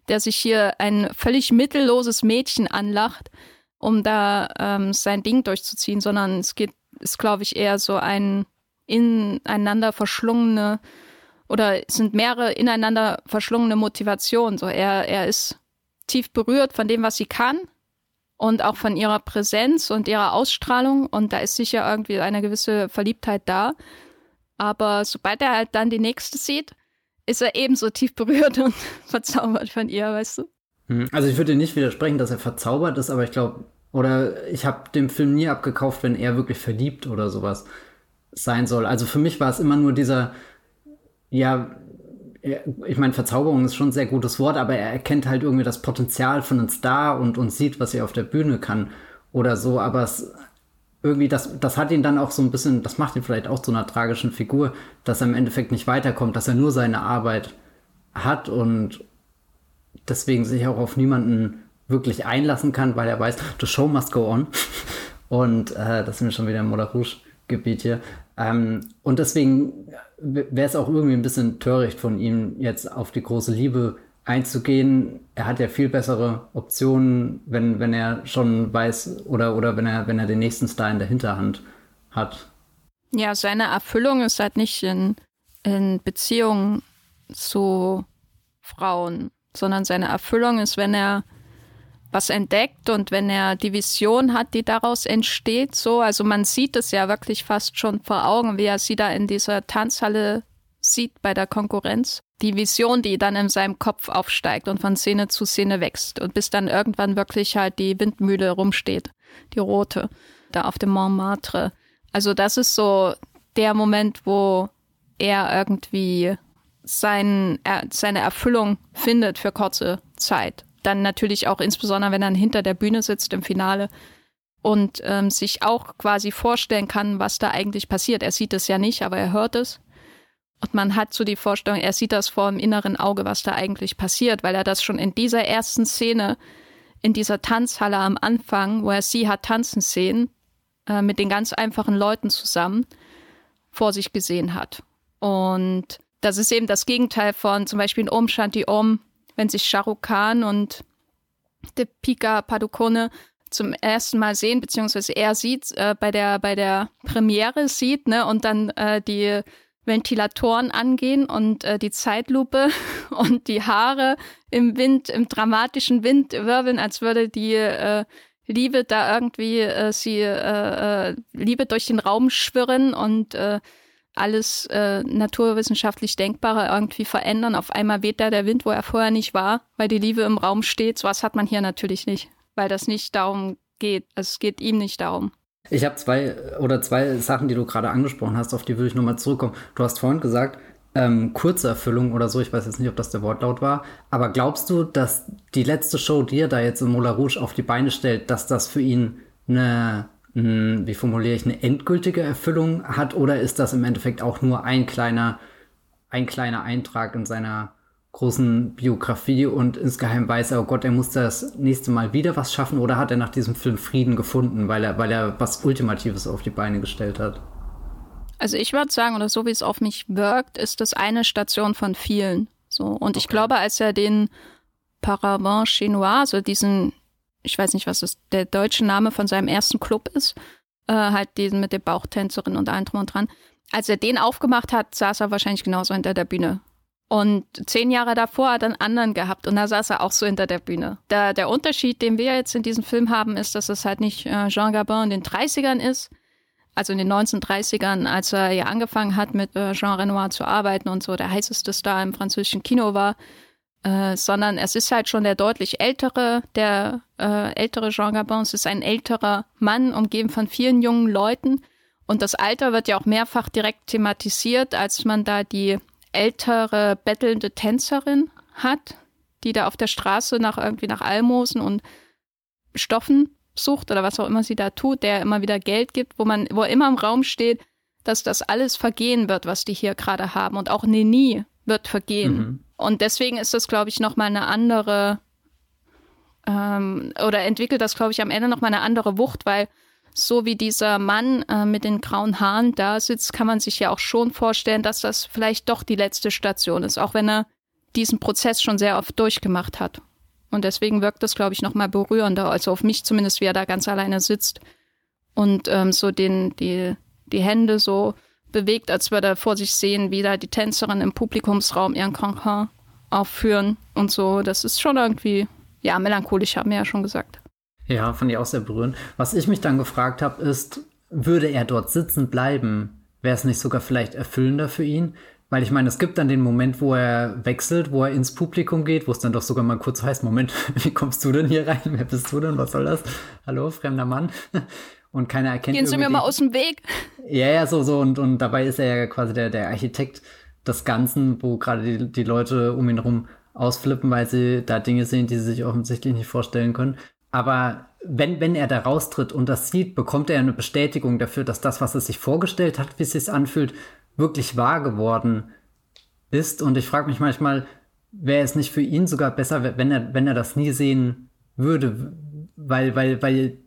der sich hier ein völlig mittelloses Mädchen anlacht, um da ähm, sein Ding durchzuziehen, sondern es geht, ist, glaube ich, eher so ein ineinander verschlungene oder es sind mehrere ineinander verschlungene Motivationen. So er, er ist tief berührt von dem, was sie kann und auch von ihrer Präsenz und ihrer Ausstrahlung und da ist sicher irgendwie eine gewisse Verliebtheit da. Aber sobald er halt dann die nächste sieht, ist er ebenso tief berührt und <laughs> verzaubert von ihr, weißt du? Hm, also ich würde nicht widersprechen, dass er verzaubert ist, aber ich glaube, oder ich habe dem Film nie abgekauft, wenn er wirklich verliebt oder sowas sein soll. Also für mich war es immer nur dieser, ja, ich meine, Verzauberung ist schon ein sehr gutes Wort, aber er erkennt halt irgendwie das Potenzial von einem Star und, und sieht, was er auf der Bühne kann oder so, aber es irgendwie, das, das hat ihn dann auch so ein bisschen, das macht ihn vielleicht auch zu einer tragischen Figur, dass er im Endeffekt nicht weiterkommt, dass er nur seine Arbeit hat und deswegen sich auch auf niemanden wirklich einlassen kann, weil er weiß, <laughs> the show must go on. <laughs> Und äh, das sind wir schon wieder im Moulin Rouge-Gebiet hier. Ähm, und deswegen wäre es auch irgendwie ein bisschen töricht von ihm, jetzt auf die große Liebe einzugehen. Er hat ja viel bessere Optionen, wenn, wenn er schon weiß oder, oder wenn er, wenn er den nächsten Star in der Hinterhand hat. Ja, seine Erfüllung ist halt nicht in, in Beziehungen zu Frauen, sondern seine Erfüllung ist, wenn er was entdeckt und wenn er die Vision hat, die daraus entsteht, so, also man sieht es ja wirklich fast schon vor Augen, wie er sie da in dieser Tanzhalle sieht bei der Konkurrenz. Die Vision, die dann in seinem Kopf aufsteigt und von Szene zu Szene wächst und bis dann irgendwann wirklich halt die Windmühle rumsteht, die rote, da auf dem Montmartre. Also das ist so der Moment, wo er irgendwie sein, er, seine Erfüllung findet für kurze Zeit. Dann natürlich auch insbesondere, wenn er hinter der Bühne sitzt im Finale und ähm, sich auch quasi vorstellen kann, was da eigentlich passiert. Er sieht es ja nicht, aber er hört es. Und man hat so die Vorstellung, er sieht das vor dem inneren Auge, was da eigentlich passiert, weil er das schon in dieser ersten Szene, in dieser Tanzhalle am Anfang, wo er sie hat tanzen sehen, äh, mit den ganz einfachen Leuten zusammen, vor sich gesehen hat. Und das ist eben das Gegenteil von zum Beispiel in Om Shanti Om, wenn sich Shah Rukh Khan und Deepika Padukone zum ersten Mal sehen, beziehungsweise er sieht, äh, bei der, bei der Premiere sieht, ne, und dann äh, die Ventilatoren angehen und äh, die Zeitlupe <laughs> und die Haare im Wind, im dramatischen Wind wirbeln, als würde die äh, Liebe da irgendwie äh, sie äh, äh, Liebe durch den Raum schwirren und äh, alles äh, naturwissenschaftlich Denkbare irgendwie verändern. Auf einmal weht da der Wind, wo er vorher nicht war, weil die Liebe im Raum steht. So was hat man hier natürlich nicht, weil das nicht darum geht. Also es geht ihm nicht darum. Ich habe zwei oder zwei Sachen, die du gerade angesprochen hast, auf die würde ich nochmal zurückkommen. Du hast vorhin gesagt, ähm, kurze Erfüllung oder so, ich weiß jetzt nicht, ob das der Wortlaut war, aber glaubst du, dass die letzte Show, die er da jetzt in Moulin Rouge auf die Beine stellt, dass das für ihn eine, mh, wie formuliere ich, eine endgültige Erfüllung hat oder ist das im Endeffekt auch nur ein kleiner, ein kleiner Eintrag in seiner großen Biografie und insgeheim weiß er, oh Gott, er muss das nächste Mal wieder was schaffen oder hat er nach diesem Film Frieden gefunden, weil er, weil er was Ultimatives auf die Beine gestellt hat? Also ich würde sagen, oder so wie es auf mich wirkt, ist das eine Station von vielen. So. Und okay. ich glaube, als er den Paravent Chinois, also diesen, ich weiß nicht, was das der deutsche Name von seinem ersten Club ist, äh, halt diesen mit der Bauchtänzerin und allem drum und dran. Als er den aufgemacht hat, saß er wahrscheinlich genauso hinter der Bühne und zehn Jahre davor hat er einen anderen gehabt und da saß er auch so hinter der Bühne. Der, der Unterschied, den wir jetzt in diesem Film haben, ist, dass es halt nicht äh, Jean Gabin in den 30ern ist, also in den 1930ern, als er ja angefangen hat, mit äh, Jean Renoir zu arbeiten und so der heißeste Star im französischen Kino war, äh, sondern es ist halt schon der deutlich ältere, der äh, ältere Jean Gabin. Es ist ein älterer Mann, umgeben von vielen jungen Leuten. Und das Alter wird ja auch mehrfach direkt thematisiert, als man da die ältere bettelnde Tänzerin hat, die da auf der Straße nach irgendwie nach Almosen und Stoffen sucht oder was auch immer sie da tut, der immer wieder Geld gibt, wo man, wo immer im Raum steht, dass das alles vergehen wird, was die hier gerade haben und auch Neni wird vergehen. Mhm. Und deswegen ist das, glaube ich, noch mal eine andere ähm, oder entwickelt das, glaube ich, am Ende noch mal eine andere Wucht, weil so wie dieser Mann äh, mit den grauen Haaren da sitzt, kann man sich ja auch schon vorstellen, dass das vielleicht doch die letzte Station ist, auch wenn er diesen Prozess schon sehr oft durchgemacht hat. Und deswegen wirkt das, glaube ich, noch mal berührender, also auf mich zumindest, wie er da ganz alleine sitzt und ähm, so den, die, die Hände so bewegt, als würde er vor sich sehen, wie da die Tänzerin im Publikumsraum ihren Cancan aufführen und so. Das ist schon irgendwie, ja, melancholisch, haben wir ja schon gesagt. Ja, fand ich auch sehr berührend. Was ich mich dann gefragt habe, ist, würde er dort sitzen bleiben? Wäre es nicht sogar vielleicht erfüllender für ihn? Weil ich meine, es gibt dann den Moment, wo er wechselt, wo er ins Publikum geht, wo es dann doch sogar mal kurz heißt, Moment, <laughs> wie kommst du denn hier rein? Wer bist du denn? Was soll das? Hallo, fremder Mann. <laughs> Und keiner erkennt Gehen Sie mir mal aus dem Weg. Ja, ja, so, so. Und, und dabei ist er ja quasi der, der Architekt des Ganzen, wo gerade die, die Leute um ihn herum ausflippen, weil sie da Dinge sehen, die sie sich offensichtlich nicht vorstellen können. Aber wenn, wenn er da raustritt und das sieht, bekommt er eine Bestätigung dafür, dass das, was er sich vorgestellt hat, wie es sich anfühlt, wirklich wahr geworden ist. Und ich frage mich manchmal, wäre es nicht für ihn sogar besser, wenn er, wenn er das nie sehen würde, weil, weil, weil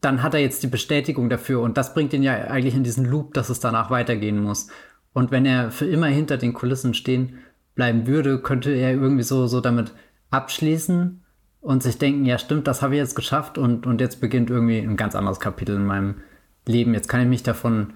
dann hat er jetzt die Bestätigung dafür und das bringt ihn ja eigentlich in diesen Loop, dass es danach weitergehen muss. Und wenn er für immer hinter den Kulissen stehen bleiben würde, könnte er irgendwie so, so damit abschließen und sich denken, ja stimmt, das habe ich jetzt geschafft und, und jetzt beginnt irgendwie ein ganz anderes Kapitel in meinem Leben. Jetzt kann ich mich davon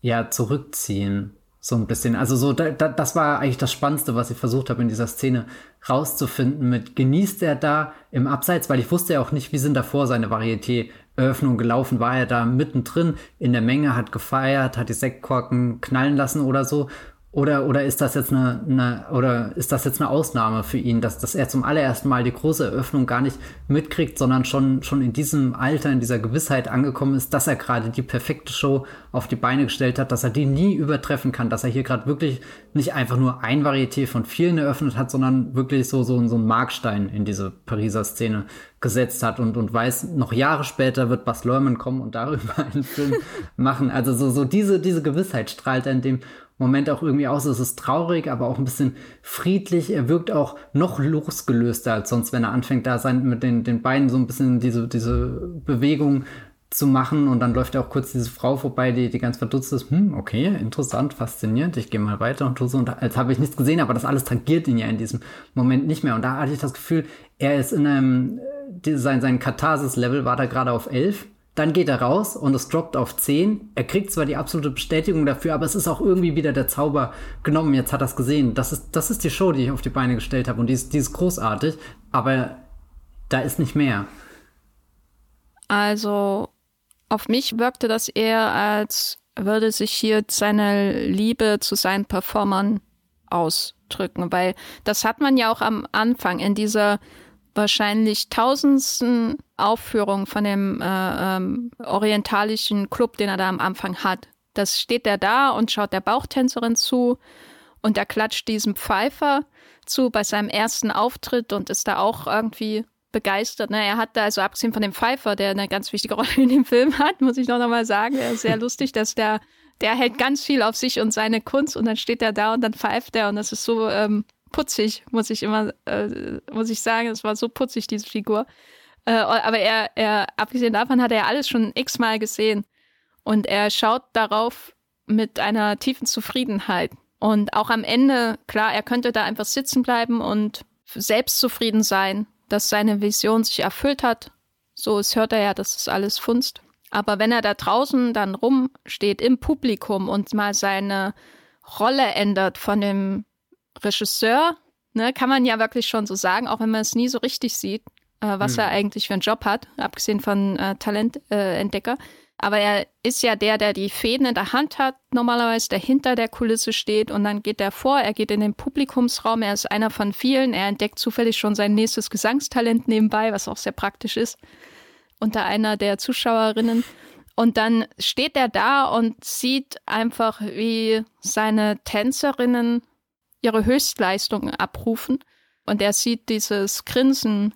ja zurückziehen. So ein bisschen. Also so, da, da, das war eigentlich das Spannendste, was ich versucht habe in dieser Szene rauszufinden. Mit genießt er da im Abseits, weil ich wusste ja auch nicht, wie sind davor seine Varieté-Eröffnung gelaufen. War er da mittendrin in der Menge, hat gefeiert, hat die Sektkorken knallen lassen oder so? Oder, oder ist das jetzt eine, eine, oder ist das jetzt eine Ausnahme für ihn, dass, dass er zum allerersten Mal die große Eröffnung gar nicht mitkriegt, sondern schon, schon in diesem Alter, in dieser Gewissheit angekommen ist, dass er gerade die perfekte Show auf die Beine gestellt hat, dass er die nie übertreffen kann, dass er hier gerade wirklich nicht einfach nur ein Varieté von vielen eröffnet hat, sondern wirklich so, so, so einen Markstein in diese Pariser Szene gesetzt hat und, und weiß, noch Jahre später wird Bas Lerman kommen und darüber <laughs> einen Film machen. Also so, so diese, diese Gewissheit strahlt er in dem Moment auch irgendwie aus. Es ist traurig, aber auch ein bisschen friedlich. Er wirkt auch noch losgelöster als sonst, wenn er anfängt, da sein, mit den, den Beinen so ein bisschen diese, diese Bewegung zu machen. Und dann läuft ja auch kurz diese Frau vorbei, die, die ganz verdutzt ist. Hm, okay, interessant, faszinierend. Ich gehe mal weiter und tue so. Und als habe ich nichts gesehen, aber das alles tangiert ihn ja in diesem Moment nicht mehr. Und da hatte ich das Gefühl, er ist in einem, sein, sein Katharsis-Level war da gerade auf 11 dann geht er raus und es droppt auf 10. Er kriegt zwar die absolute Bestätigung dafür, aber es ist auch irgendwie wieder der Zauber genommen. Jetzt hat er es gesehen. Das ist, das ist die Show, die ich auf die Beine gestellt habe. Und die ist, die ist großartig, aber da ist nicht mehr. Also, auf mich wirkte das eher, als würde sich hier seine Liebe zu seinen Performern ausdrücken, weil das hat man ja auch am Anfang in dieser wahrscheinlich tausendsten Aufführung von dem äh, ähm, orientalischen Club, den er da am Anfang hat. Das steht er da und schaut der Bauchtänzerin zu und er klatscht diesem Pfeifer zu bei seinem ersten Auftritt und ist da auch irgendwie begeistert. Ne? Er hat da, also abgesehen von dem Pfeifer, der eine ganz wichtige <laughs> Rolle in dem Film hat, muss ich noch mal sagen, er ist sehr <laughs> lustig, dass der, der hält ganz viel auf sich und seine Kunst und dann steht er da und dann pfeift er und das ist so ähm, putzig, muss ich immer, äh, muss ich sagen. Es war so putzig, diese Figur. Äh, aber er, er, abgesehen davon hat er alles schon x-mal gesehen. Und er schaut darauf mit einer tiefen Zufriedenheit. Und auch am Ende, klar, er könnte da einfach sitzen bleiben und selbstzufrieden sein, dass seine Vision sich erfüllt hat. So, es hört er ja, dass es alles funzt. Aber wenn er da draußen dann rumsteht im Publikum und mal seine Rolle ändert von dem Regisseur, ne, kann man ja wirklich schon so sagen, auch wenn man es nie so richtig sieht, äh, was hm. er eigentlich für einen Job hat, abgesehen von äh, Talententdecker. Aber er ist ja der, der die Fäden in der Hand hat, normalerweise, der hinter der Kulisse steht und dann geht er vor, er geht in den Publikumsraum, er ist einer von vielen, er entdeckt zufällig schon sein nächstes Gesangstalent nebenbei, was auch sehr praktisch ist, unter einer der Zuschauerinnen. Und dann steht er da und sieht einfach, wie seine Tänzerinnen ihre Höchstleistungen abrufen. Und er sieht dieses Grinsen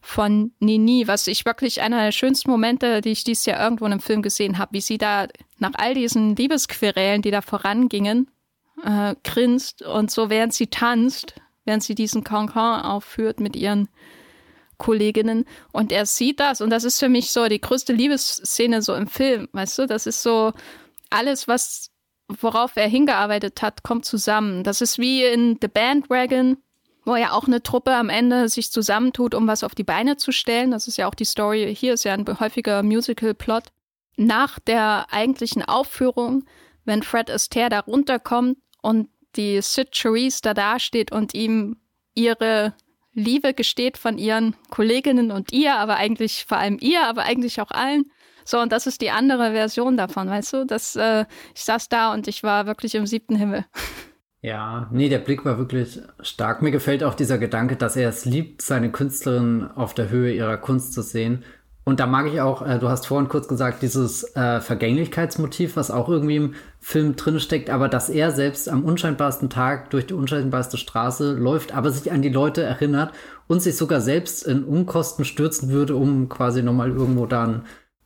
von Nini, was ich wirklich einer der schönsten Momente, die ich dieses Jahr irgendwo in einem Film gesehen habe, wie sie da nach all diesen Liebesquerelen, die da vorangingen, äh, grinst. Und so während sie tanzt, während sie diesen Cancan aufführt mit ihren Kolleginnen. Und er sieht das. Und das ist für mich so die größte Liebesszene so im Film, weißt du, das ist so alles, was worauf er hingearbeitet hat, kommt zusammen. Das ist wie in The Bandwagon, wo ja auch eine Truppe am Ende sich zusammentut, um was auf die Beine zu stellen. Das ist ja auch die Story. Hier ist ja ein häufiger Musical-Plot. Nach der eigentlichen Aufführung, wenn Fred Astaire da runterkommt und die Sid Charisse da dasteht und ihm ihre Liebe gesteht von ihren Kolleginnen und ihr, aber eigentlich vor allem ihr, aber eigentlich auch allen. So, und das ist die andere Version davon, weißt du? Das, äh, ich saß da und ich war wirklich im siebten Himmel. Ja, nee, der Blick war wirklich stark. Mir gefällt auch dieser Gedanke, dass er es liebt, seine Künstlerin auf der Höhe ihrer Kunst zu sehen. Und da mag ich auch, äh, du hast vorhin kurz gesagt, dieses äh, Vergänglichkeitsmotiv, was auch irgendwie im Film drin steckt, aber dass er selbst am unscheinbarsten Tag durch die unscheinbarste Straße läuft, aber sich an die Leute erinnert und sich sogar selbst in Unkosten stürzen würde, um quasi nochmal irgendwo dann äh,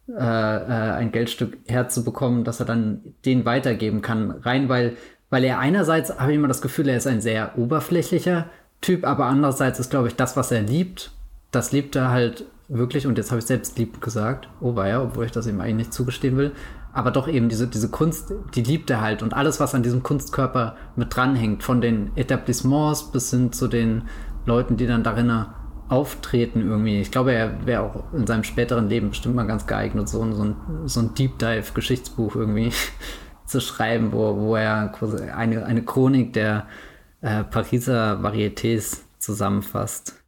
äh, ein Geldstück herzubekommen, dass er dann den weitergeben kann. Rein, weil, weil er einerseits, habe ich immer das Gefühl, er ist ein sehr oberflächlicher Typ, aber andererseits ist, glaube ich, das, was er liebt, das liebt er halt wirklich, und jetzt habe ich selbst lieb gesagt, oh ja, obwohl ich das ihm eigentlich nicht zugestehen will, aber doch eben diese, diese Kunst, die liebt er halt und alles, was an diesem Kunstkörper mit dranhängt, von den Etablissements bis hin zu den Leuten, die dann darin auftreten irgendwie. Ich glaube, er wäre auch in seinem späteren Leben bestimmt mal ganz geeignet, so, so ein, so ein Deep Dive-Geschichtsbuch irgendwie <laughs> zu schreiben, wo, wo er eine, eine Chronik der äh, Pariser Varietés zusammenfasst.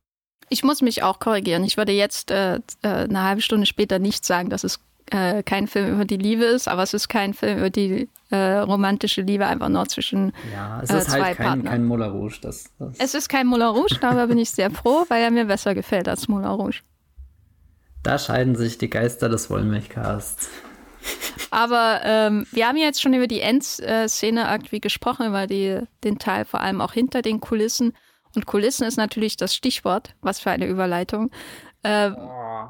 Ich muss mich auch korrigieren. Ich würde jetzt äh, äh, eine halbe Stunde später nicht sagen, dass es äh, kein Film über die Liebe ist, aber es ist kein Film über die äh, romantische Liebe einfach nur zwischen ja, es ist äh, halt kein, kein Moulin Rouge. Das, das es ist kein Moulin Rouge, darüber bin ich sehr froh, weil er mir besser gefällt als Moulin Rouge. Da scheiden sich die Geister des Wollmilchcasts. Aber ähm, wir haben jetzt schon über die Endszene irgendwie gesprochen, über die, den Teil vor allem auch hinter den Kulissen. Und Kulissen ist natürlich das Stichwort. Was für eine Überleitung. Äh, oh.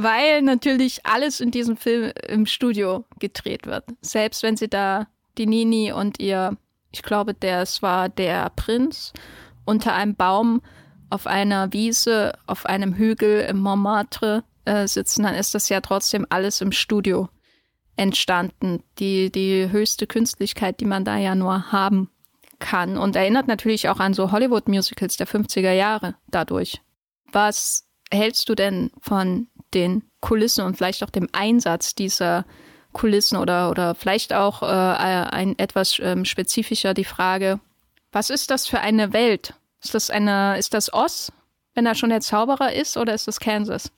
Weil natürlich alles in diesem Film im Studio gedreht wird. Selbst wenn sie da die Nini und ihr, ich glaube, der es war der Prinz, unter einem Baum auf einer Wiese, auf einem Hügel im Montmartre äh, sitzen, dann ist das ja trotzdem alles im Studio entstanden. Die, die höchste Künstlichkeit, die man da ja nur haben kann. Und erinnert natürlich auch an so Hollywood-Musicals der 50er Jahre dadurch. Was hältst du denn von den Kulissen und vielleicht auch dem Einsatz dieser Kulissen oder, oder vielleicht auch äh, ein etwas ähm, spezifischer die Frage, was ist das für eine Welt? Ist das eine, ist das Oz, wenn er schon der Zauberer ist, oder ist das Kansas?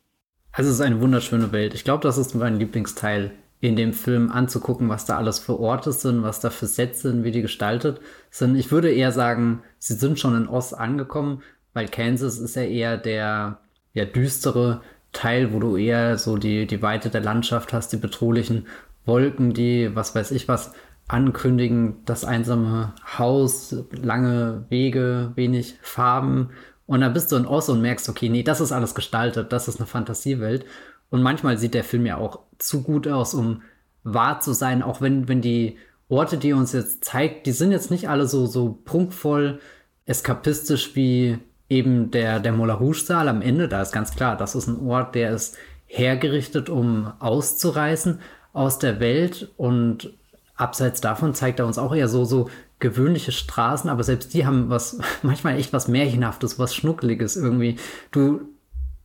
Also es ist eine wunderschöne Welt. Ich glaube, das ist mein Lieblingsteil in dem Film anzugucken, was da alles für Orte sind, was da für Sets sind, wie die gestaltet sind. Ich würde eher sagen, sie sind schon in Oz angekommen, weil Kansas ist ja eher der ja, düstere Teil, wo du eher so die, die Weite der Landschaft hast, die bedrohlichen Wolken, die, was weiß ich was, ankündigen, das einsame Haus, lange Wege, wenig Farben. Und dann bist du in Oz und merkst, okay, nee, das ist alles gestaltet, das ist eine Fantasiewelt. Und manchmal sieht der Film ja auch zu gut aus, um wahr zu sein, auch wenn, wenn die Orte, die er uns jetzt zeigt, die sind jetzt nicht alle so, so prunkvoll, eskapistisch wie eben der, der Moulin Rouge Saal am Ende. Da ist ganz klar, das ist ein Ort, der ist hergerichtet, um auszureißen aus der Welt und abseits davon zeigt er uns auch eher so, so gewöhnliche Straßen, aber selbst die haben was, <laughs> manchmal echt was Märchenhaftes, was Schnuckeliges irgendwie. Du,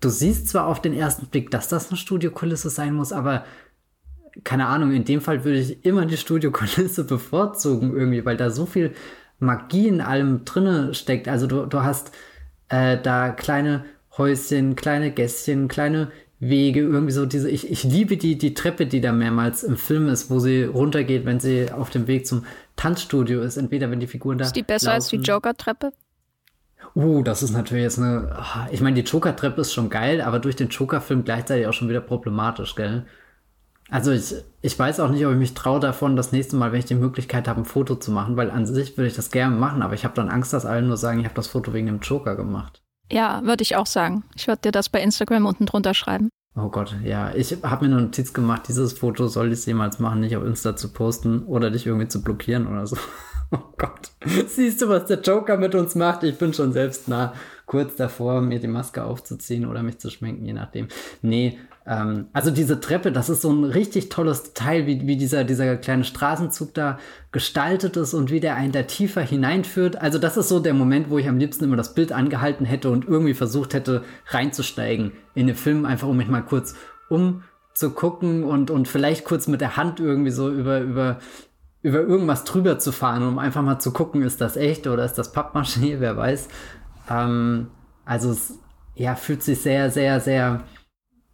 du siehst zwar auf den ersten Blick, dass das eine Studiokulisse sein muss, aber keine Ahnung, in dem Fall würde ich immer die Studiokulisse <laughs> bevorzugen irgendwie, weil da so viel Magie in allem drinne steckt. Also du, du hast äh, da kleine Häuschen, kleine Gässchen, kleine Wege, irgendwie so diese, ich, ich liebe die, die Treppe, die da mehrmals im Film ist, wo sie runtergeht, wenn sie auf dem Weg zum Tanzstudio ist, entweder wenn die Figuren da. Ist die besser laufen. als die Joker-Treppe? Uh, das ist natürlich jetzt eine. Ah, ich meine, die Joker-Treppe ist schon geil, aber durch den Joker-Film gleichzeitig auch schon wieder problematisch, gell? Also ich, ich weiß auch nicht, ob ich mich traue davon, das nächste Mal, wenn ich die Möglichkeit habe, ein Foto zu machen, weil an sich würde ich das gerne machen, aber ich habe dann Angst, dass alle nur sagen, ich habe das Foto wegen dem Joker gemacht. Ja, würde ich auch sagen. Ich würde dir das bei Instagram unten drunter schreiben. Oh Gott, ja. Ich habe mir eine Notiz gemacht, dieses Foto soll ich jemals machen, nicht auf Insta zu posten oder dich irgendwie zu blockieren oder so. <laughs> Oh Gott. Siehst du, was der Joker mit uns macht? Ich bin schon selbst nah kurz davor, mir die Maske aufzuziehen oder mich zu schminken, je nachdem. Nee, ähm, also diese Treppe, das ist so ein richtig tolles Teil, wie, wie dieser, dieser kleine Straßenzug da gestaltet ist und wie der einen da tiefer hineinführt. Also das ist so der Moment, wo ich am liebsten immer das Bild angehalten hätte und irgendwie versucht hätte, reinzusteigen in den Film, einfach um mich mal kurz umzugucken und, und vielleicht kurz mit der Hand irgendwie so über, über, über irgendwas drüber zu fahren, um einfach mal zu gucken, ist das echt oder ist das Pappmaché, <laughs> wer weiß. Ähm, also es ja, fühlt sich sehr, sehr, sehr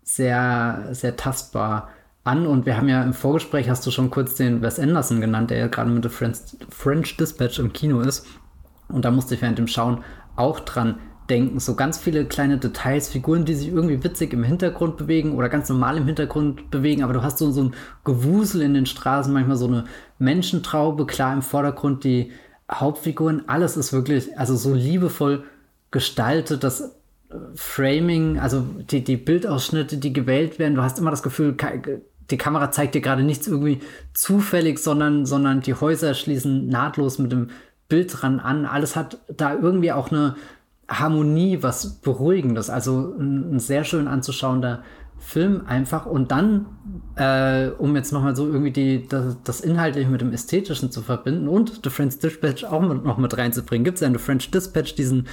sehr, sehr tastbar an. Und wir haben ja im Vorgespräch, hast du schon kurz den Wes Anderson genannt, der ja gerade mit The French, French Dispatch im Kino ist. Und da musste ich während dem Schauen auch dran denken. So ganz viele kleine Details, Figuren, die sich irgendwie witzig im Hintergrund bewegen oder ganz normal im Hintergrund bewegen, aber du hast so, so ein Gewusel in den Straßen, manchmal so eine Menschentraube, klar im Vordergrund die Hauptfiguren. Alles ist wirklich, also so liebevoll gestaltet, dass Framing, also die, die Bildausschnitte, die gewählt werden, du hast immer das Gefühl, die Kamera zeigt dir gerade nichts irgendwie zufällig, sondern, sondern die Häuser schließen nahtlos mit dem Bildrand an. Alles hat da irgendwie auch eine, Harmonie, was Beruhigendes. Also ein, ein sehr schön anzuschauender Film einfach. Und dann, äh, um jetzt nochmal so irgendwie die, das, das Inhaltliche mit dem Ästhetischen zu verbinden und The French Dispatch auch mit, noch mit reinzubringen, gibt es ja in The French Dispatch diesen,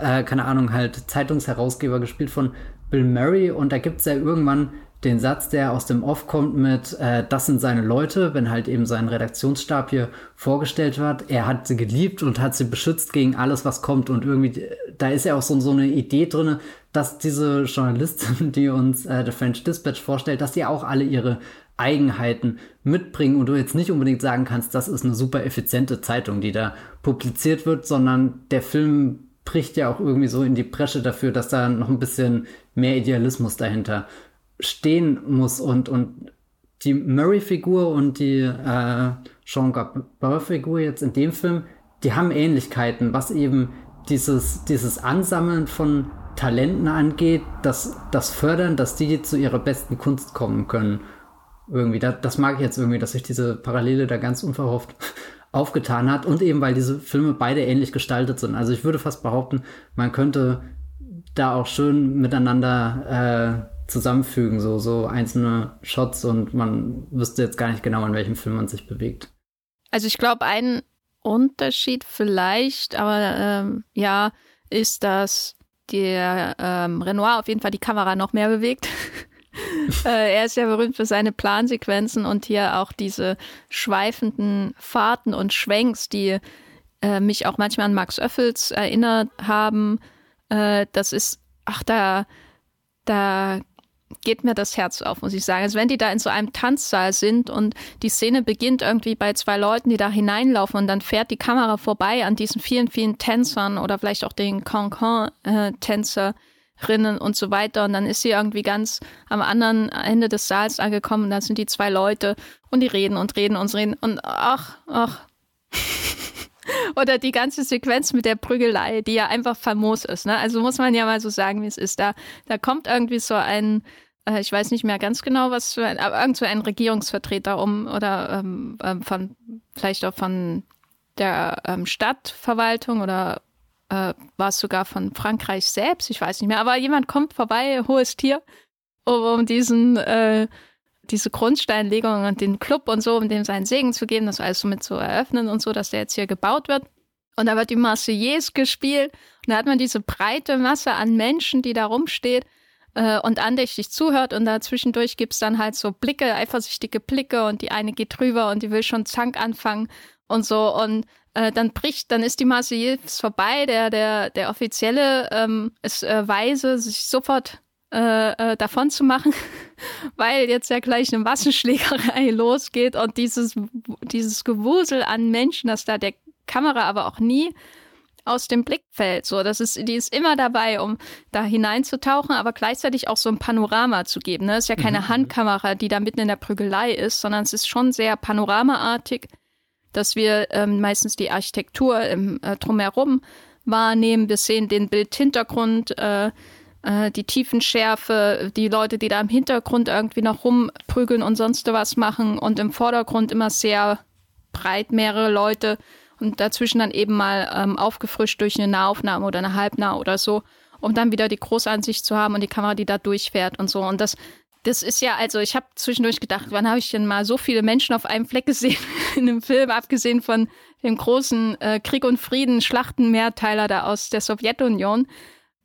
äh, keine Ahnung, halt Zeitungsherausgeber gespielt von Bill Murray. Und da gibt es ja irgendwann den Satz, der aus dem Off kommt mit, äh, das sind seine Leute, wenn halt eben sein Redaktionsstab hier vorgestellt wird. Er hat sie geliebt und hat sie beschützt gegen alles, was kommt. Und irgendwie, da ist ja auch so, so eine Idee drin, dass diese Journalistin, <laughs> die uns äh, The French Dispatch vorstellt, dass die auch alle ihre Eigenheiten mitbringen und du jetzt nicht unbedingt sagen kannst, das ist eine super effiziente Zeitung, die da publiziert wird, sondern der Film bricht ja auch irgendwie so in die Bresche dafür, dass da noch ein bisschen mehr Idealismus dahinter stehen muss und, und die Murray-Figur und die äh, Sean Gabor-Figur jetzt in dem Film, die haben Ähnlichkeiten, was eben dieses, dieses Ansammeln von Talenten angeht, das, das Fördern, dass die zu ihrer besten Kunst kommen können. Irgendwie, das, das mag ich jetzt irgendwie, dass sich diese Parallele da ganz unverhofft aufgetan hat und eben, weil diese Filme beide ähnlich gestaltet sind. Also ich würde fast behaupten, man könnte da auch schön miteinander äh, zusammenfügen, so, so einzelne Shots und man wüsste jetzt gar nicht genau, in welchem Film man sich bewegt. Also ich glaube, ein Unterschied vielleicht, aber ähm, ja, ist, dass der ähm, Renoir auf jeden Fall die Kamera noch mehr bewegt. <laughs> <laughs> äh, er ist ja berühmt für seine Plansequenzen und hier auch diese schweifenden Fahrten und Schwenks, die äh, mich auch manchmal an Max Öffels erinnert haben. Äh, das ist, ach, da, da geht mir das Herz auf, muss ich sagen. Also wenn die da in so einem Tanzsaal sind und die Szene beginnt irgendwie bei zwei Leuten, die da hineinlaufen und dann fährt die Kamera vorbei an diesen vielen, vielen Tänzern oder vielleicht auch den Cancan-Tänzerinnen und so weiter und dann ist sie irgendwie ganz am anderen Ende des Saals angekommen und da sind die zwei Leute und die reden und reden und reden und ach, ach. <laughs> Oder die ganze Sequenz mit der Prügelei, die ja einfach famos ist. Ne? Also muss man ja mal so sagen, wie es ist. Da, da kommt irgendwie so ein, äh, ich weiß nicht mehr ganz genau, was für ein, aber irgend so ein Regierungsvertreter um oder ähm, ähm, von, vielleicht auch von der ähm, Stadtverwaltung oder äh, war es sogar von Frankreich selbst, ich weiß nicht mehr, aber jemand kommt vorbei, hohes Tier, um, um diesen äh, diese Grundsteinlegung und den Club und so, um dem seinen Segen zu geben, das alles so mit zu eröffnen und so, dass der jetzt hier gebaut wird. Und da wird die Marseillaise gespielt. Und da hat man diese breite Masse an Menschen, die da rumsteht äh, und andächtig zuhört. Und da zwischendurch gibt's dann halt so Blicke, eifersüchtige Blicke. Und die eine geht drüber und die will schon Zank anfangen und so. Und äh, dann bricht, dann ist die Marseillaise vorbei, der, der, der Offizielle ähm, ist äh, weise, sich sofort äh, äh, davon zu machen, <laughs> weil jetzt ja gleich eine Massenschlägerei <laughs> losgeht und dieses, dieses Gewusel an Menschen, das da der Kamera aber auch nie aus dem Blick fällt. So, das ist, die ist immer dabei, um da hineinzutauchen, aber gleichzeitig auch so ein Panorama zu geben. Ne? Das ist ja keine mhm. Handkamera, die da mitten in der Prügelei ist, sondern es ist schon sehr panoramaartig, dass wir ähm, meistens die Architektur im äh, drumherum wahrnehmen. Wir sehen den Bildhintergrund, äh, äh, die Tiefenschärfe, die Leute, die da im Hintergrund irgendwie noch rumprügeln und sonst was machen und im Vordergrund immer sehr breit mehrere Leute und dazwischen dann eben mal ähm, aufgefrischt durch eine Nahaufnahme oder eine Halbnah oder so, um dann wieder die Großansicht zu haben und die Kamera, die da durchfährt und so. Und das, das ist ja, also ich habe zwischendurch gedacht, wann habe ich denn mal so viele Menschen auf einem Fleck gesehen <laughs> in einem Film, abgesehen von dem großen äh, Krieg und Frieden Schlachtenmehrteiler da aus der Sowjetunion.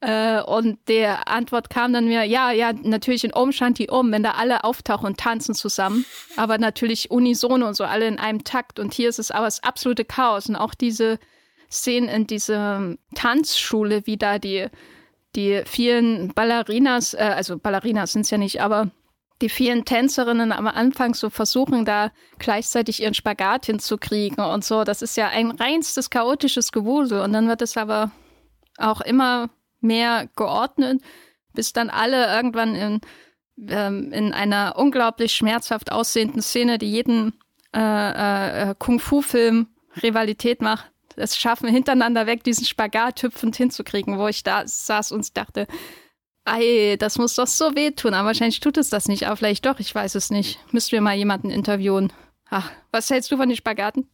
Äh, und der Antwort kam dann mir, ja, ja, natürlich in Om Shanti Om, wenn da alle auftauchen und tanzen zusammen, aber natürlich unisono und so, alle in einem Takt. Und hier ist es aber das absolute Chaos. Und auch diese Szenen in dieser Tanzschule, wie da die, die vielen Ballerinas, äh, also Ballerinas sind es ja nicht, aber die vielen Tänzerinnen am Anfang so versuchen, da gleichzeitig ihren Spagat hinzukriegen und so. Das ist ja ein reinstes chaotisches Gewusel. Und dann wird es aber auch immer mehr geordnet, bis dann alle irgendwann in, ähm, in einer unglaublich schmerzhaft aussehenden Szene, die jeden äh, äh, Kung-Fu-Film Rivalität macht, es schaffen, hintereinander weg diesen Spagat hüpfend hinzukriegen, wo ich da saß und dachte, ey, das muss doch so wehtun. Aber wahrscheinlich tut es das nicht, aber vielleicht doch, ich weiß es nicht. Müssten wir mal jemanden interviewen. Ach, was hältst du von den Spagaten?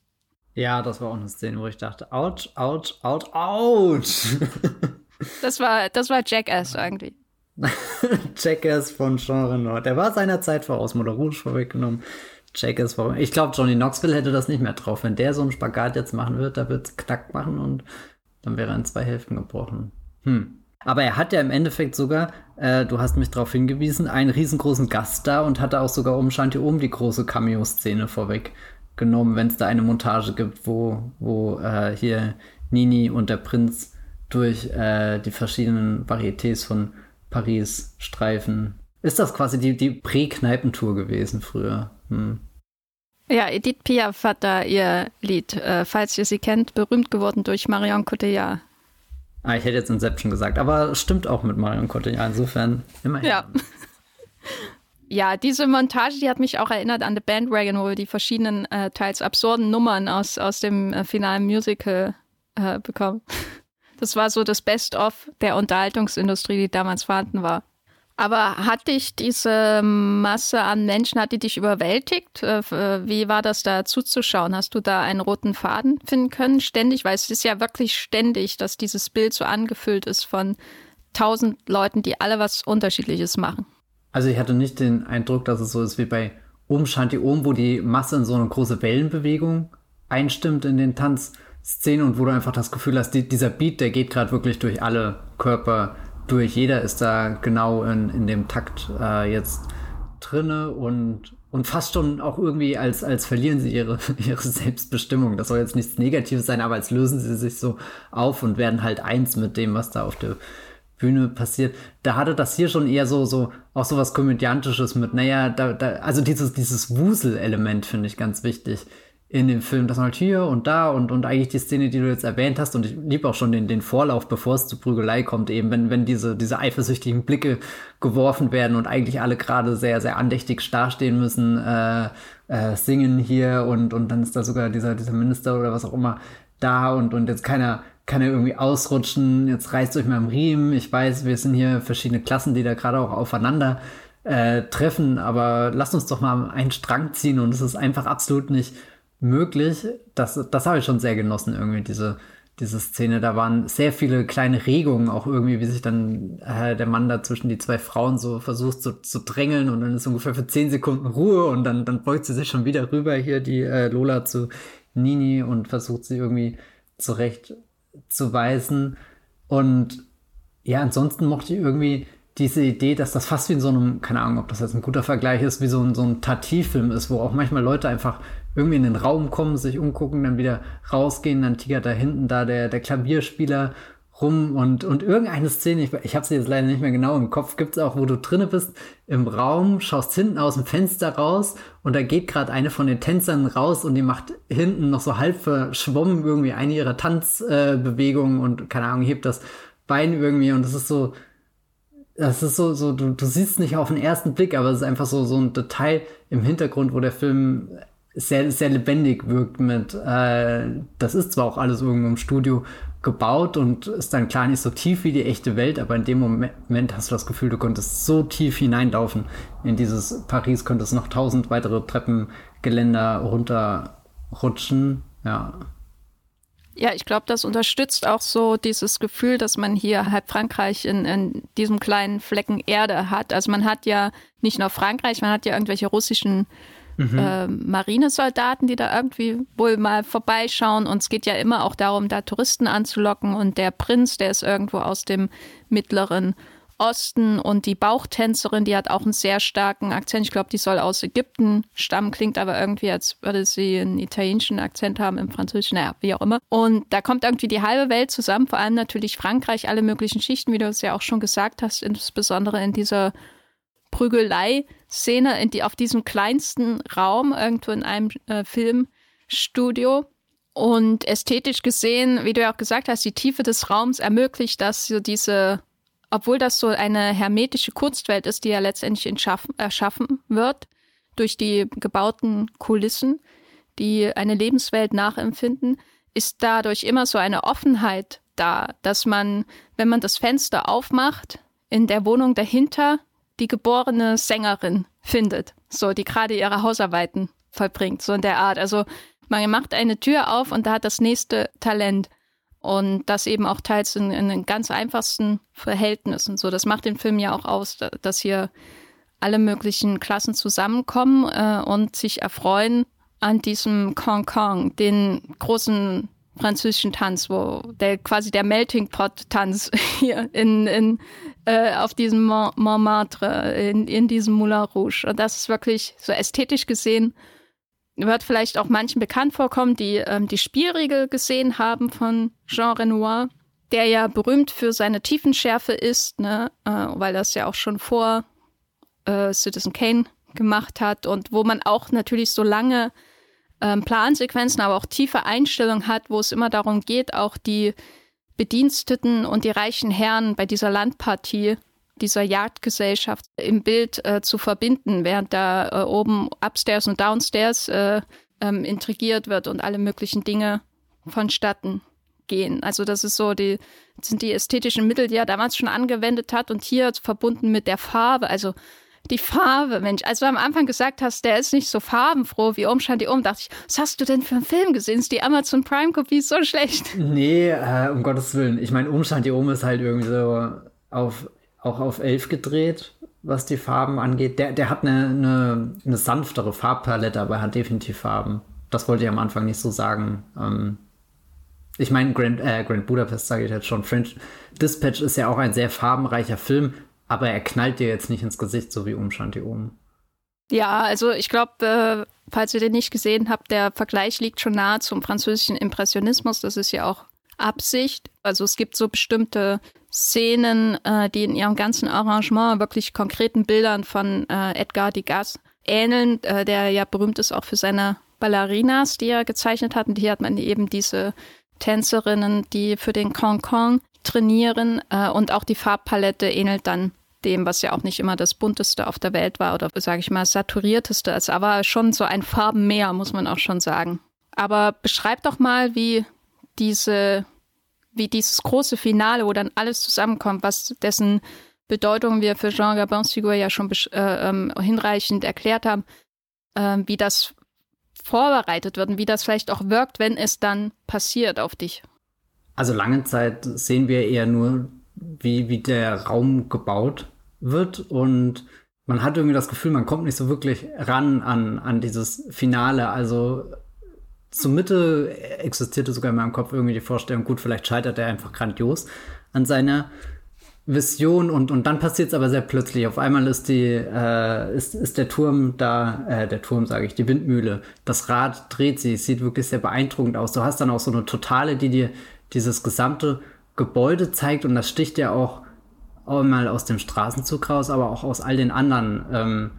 Ja, das war auch eine Szene, wo ich dachte, ouch, ouch, ouch, ouch. <laughs> Das war, das war Jackass irgendwie. <laughs> Jackass von Jean Reno. Der war seiner Zeit voraus, Moulin Rouge vorweggenommen. Jackass war. Ich glaube, Johnny Knoxville hätte das nicht mehr drauf. Wenn der so einen Spagat jetzt machen wird, da wird es knack machen und dann wäre er in zwei Hälften gebrochen. Hm. Aber er hat ja im Endeffekt sogar, äh, du hast mich darauf hingewiesen, einen riesengroßen Gast da und hatte auch sogar um Shanti um die große Cameo-Szene vorweggenommen, wenn es da eine Montage gibt, wo, wo äh, hier Nini und der Prinz durch äh, die verschiedenen Varietés von Paris streifen. Ist das quasi die, die Prä-Kneipentour gewesen früher? Hm. Ja, Edith Piaf hat da ihr Lied, äh, falls ihr sie kennt, berühmt geworden durch Marion Cotillard. Ah, ich hätte jetzt Inception gesagt, aber stimmt auch mit Marion Cotillard, insofern immerhin. Ja. <laughs> ja, diese Montage, die hat mich auch erinnert an The Bandwagon, wo wir die verschiedenen, äh, teils absurden Nummern aus, aus dem äh, finalen Musical äh, bekommen. <laughs> Das war so das Best-of der Unterhaltungsindustrie, die damals vorhanden war. Aber hat dich diese Masse an Menschen, hat die dich überwältigt? Äh, äh, wie war das da zuzuschauen? Hast du da einen roten Faden finden können? Ständig, weil es ist ja wirklich ständig, dass dieses Bild so angefüllt ist von tausend Leuten, die alle was Unterschiedliches machen. Also ich hatte nicht den Eindruck, dass es so ist wie bei Om Shanti Om, wo die Masse in so eine große Wellenbewegung einstimmt in den Tanzszenen und wo du einfach das Gefühl hast, die, dieser Beat, der geht gerade wirklich durch alle Körper durch. Jeder ist da genau in, in dem Takt äh, jetzt drinne und, und fast schon auch irgendwie, als, als verlieren sie ihre, <laughs> ihre Selbstbestimmung. Das soll jetzt nichts Negatives sein, aber als lösen sie sich so auf und werden halt eins mit dem, was da auf der Bühne passiert. Da hatte das hier schon eher so, so, auch so was Komödiantisches mit, naja, da, da, also dieses, dieses Wusel-Element finde ich ganz wichtig in dem Film, dass man halt hier und da und, und eigentlich die Szene, die du jetzt erwähnt hast, und ich liebe auch schon den, den Vorlauf, bevor es zur Prügelei kommt, eben, wenn, wenn diese, diese eifersüchtigen Blicke geworfen werden und eigentlich alle gerade sehr, sehr andächtig dastehen müssen, äh, äh, singen hier und, und dann ist da sogar dieser, dieser Minister oder was auch immer da und, und jetzt keiner, kann er irgendwie ausrutschen, jetzt reißt euch mal im Riemen. Ich weiß, wir sind hier verschiedene Klassen, die da gerade auch aufeinander äh, treffen, aber lasst uns doch mal einen Strang ziehen und es ist einfach absolut nicht möglich. Das, das habe ich schon sehr genossen, irgendwie, diese, diese Szene. Da waren sehr viele kleine Regungen, auch irgendwie, wie sich dann äh, der Mann da zwischen die zwei Frauen so versucht zu, zu drängeln und dann ist ungefähr für zehn Sekunden Ruhe und dann, dann beugt sie sich schon wieder rüber, hier die äh, Lola zu Nini und versucht sie irgendwie zurecht zu weisen. Und ja, ansonsten mochte ich irgendwie diese Idee, dass das fast wie in so einem, keine Ahnung, ob das jetzt ein guter Vergleich ist, wie so ein, so ein Tati-Film ist, wo auch manchmal Leute einfach irgendwie in den Raum kommen, sich umgucken, dann wieder rausgehen, dann tigert da hinten da der, der Klavierspieler rum und, und irgendeine Szene, ich, ich habe sie jetzt leider nicht mehr genau im Kopf, gibt's auch, wo du drinne bist im Raum, schaust hinten aus dem Fenster raus und da geht gerade eine von den Tänzern raus und die macht hinten noch so halb verschwommen irgendwie eine ihrer Tanzbewegungen äh, und keine Ahnung, hebt das Bein irgendwie und das ist so, das ist so, so du, du siehst nicht auf den ersten Blick, aber es ist einfach so, so ein Detail im Hintergrund, wo der Film sehr, sehr lebendig wirkt mit, äh, das ist zwar auch alles irgendwo im Studio gebaut und ist dann klar nicht so tief wie die echte Welt, aber in dem Moment hast du das Gefühl, du konntest so tief hineinlaufen in dieses Paris, könntest noch tausend weitere Treppengeländer runterrutschen, ja. Ja, ich glaube, das unterstützt auch so dieses Gefühl, dass man hier halb Frankreich in, in diesem kleinen Flecken Erde hat. Also man hat ja nicht nur Frankreich, man hat ja irgendwelche russischen mhm. äh, Marinesoldaten, die da irgendwie wohl mal vorbeischauen. Und es geht ja immer auch darum, da Touristen anzulocken. Und der Prinz, der ist irgendwo aus dem mittleren Osten. Und die Bauchtänzerin, die hat auch einen sehr starken Akzent. Ich glaube, die soll aus Ägypten stammen, klingt aber irgendwie, als würde sie einen italienischen Akzent haben im Französischen, naja, wie auch immer. Und da kommt irgendwie die halbe Welt zusammen, vor allem natürlich Frankreich, alle möglichen Schichten, wie du es ja auch schon gesagt hast, insbesondere in dieser Prügelei-Szene in die, auf diesem kleinsten Raum, irgendwo in einem äh, Filmstudio. Und ästhetisch gesehen, wie du ja auch gesagt hast, die Tiefe des Raums ermöglicht, dass so diese, obwohl das so eine hermetische Kunstwelt ist, die ja letztendlich erschaffen wird, durch die gebauten Kulissen, die eine Lebenswelt nachempfinden, ist dadurch immer so eine Offenheit da, dass man, wenn man das Fenster aufmacht, in der Wohnung dahinter die geborene Sängerin findet, so die gerade ihre Hausarbeiten vollbringt, so in der Art. Also man macht eine Tür auf und da hat das nächste Talent Und das eben auch teils in, in den ganz einfachsten Verhältnissen. So, das macht den Film ja auch aus, dass hier alle möglichen Klassen zusammenkommen äh, und sich erfreuen an diesem Kong Kong, den großen französischen Tanz, wo der quasi der Melting Pot Tanz <laughs> hier in, in äh, auf diesem Montmartre, in, in diesem Moulin Rouge. Und das ist wirklich so ästhetisch gesehen, wird vielleicht auch manchen bekannt vorkommen, die ähm, die Spielregel gesehen haben von Jean Renoir, der ja berühmt für seine Tiefenschärfe ist, ne, äh, weil das ja auch schon vor äh, Citizen Kane gemacht hat und wo man auch natürlich so lange ähm, Plansequenzen, aber auch tiefe Einstellungen hat, wo es immer darum geht, auch die Bediensteten und die reichen Herren bei dieser Landpartie, dieser Jagdgesellschaft im Bild äh, zu verbinden, während da äh, oben upstairs und downstairs äh, ähm, intrigiert wird und alle möglichen Dinge vonstatten gehen. Also das ist so die sind die ästhetischen Mittel, die er damals schon angewendet hat und hier verbunden mit der Farbe. Also die Farbe, Mensch. Als du am Anfang gesagt hast, der ist nicht so farbenfroh wie Umstand die Um, dachte ich, was hast du denn für einen Film gesehen? Ist die Amazon Prime Kopie so schlecht? Nee, äh, um Gottes Willen. Ich meine, Umstand die Um ist halt irgendwie so auf, auch auf elf gedreht, was die Farben angeht. Der, der hat eine, eine, eine sanftere Farbpalette, aber er hat definitiv Farben. Das wollte ich am Anfang nicht so sagen. Ähm, ich meine, Grand, äh, Grand Budapest sage ich jetzt schon. French Dispatch ist ja auch ein sehr farbenreicher Film, aber er knallt dir jetzt nicht ins Gesicht, so wie Umshanti oben. Ja, also ich glaube, äh, falls ihr den nicht gesehen habt, der Vergleich liegt schon nahe zum französischen Impressionismus. Das ist ja auch Absicht. Also es gibt so bestimmte Szenen, äh, die in ihrem ganzen Arrangement wirklich konkreten Bildern von äh, Edgar Degas ähneln, äh, der ja berühmt ist auch für seine Ballerinas, die er gezeichnet hat. Und hier hat man eben diese Tänzerinnen, die für den Concon trainieren äh, und auch die Farbpalette ähnelt dann dem, was ja auch nicht immer das bunteste auf der Welt war oder sage ich mal saturierteste. Es war schon so ein Farbenmeer, muss man auch schon sagen. Aber beschreib doch mal, wie diese, wie dieses große Finale, wo dann alles zusammenkommt, was dessen Bedeutung wir für Jean Gabins Figur ja schon äh, ähm, hinreichend erklärt haben, äh, wie das vorbereitet wird und wie das vielleicht auch wirkt, wenn es dann passiert auf dich. Also lange Zeit sehen wir eher nur, wie, wie der Raum gebaut wird und man hat irgendwie das Gefühl, man kommt nicht so wirklich ran an, an dieses Finale. Also zur Mitte existierte sogar in meinem Kopf irgendwie die Vorstellung, gut, vielleicht scheitert er einfach grandios an seiner Vision und, und dann passiert es aber sehr plötzlich. Auf einmal ist die, äh, ist, ist der Turm da, äh, der Turm sage ich, die Windmühle. Das Rad dreht sich, es sieht wirklich sehr beeindruckend aus. Du hast dann auch so eine Totale, die dir dieses gesamte Gebäude zeigt und das sticht ja auch mal aus dem Straßenzug raus, aber auch aus all den anderen. Ähm,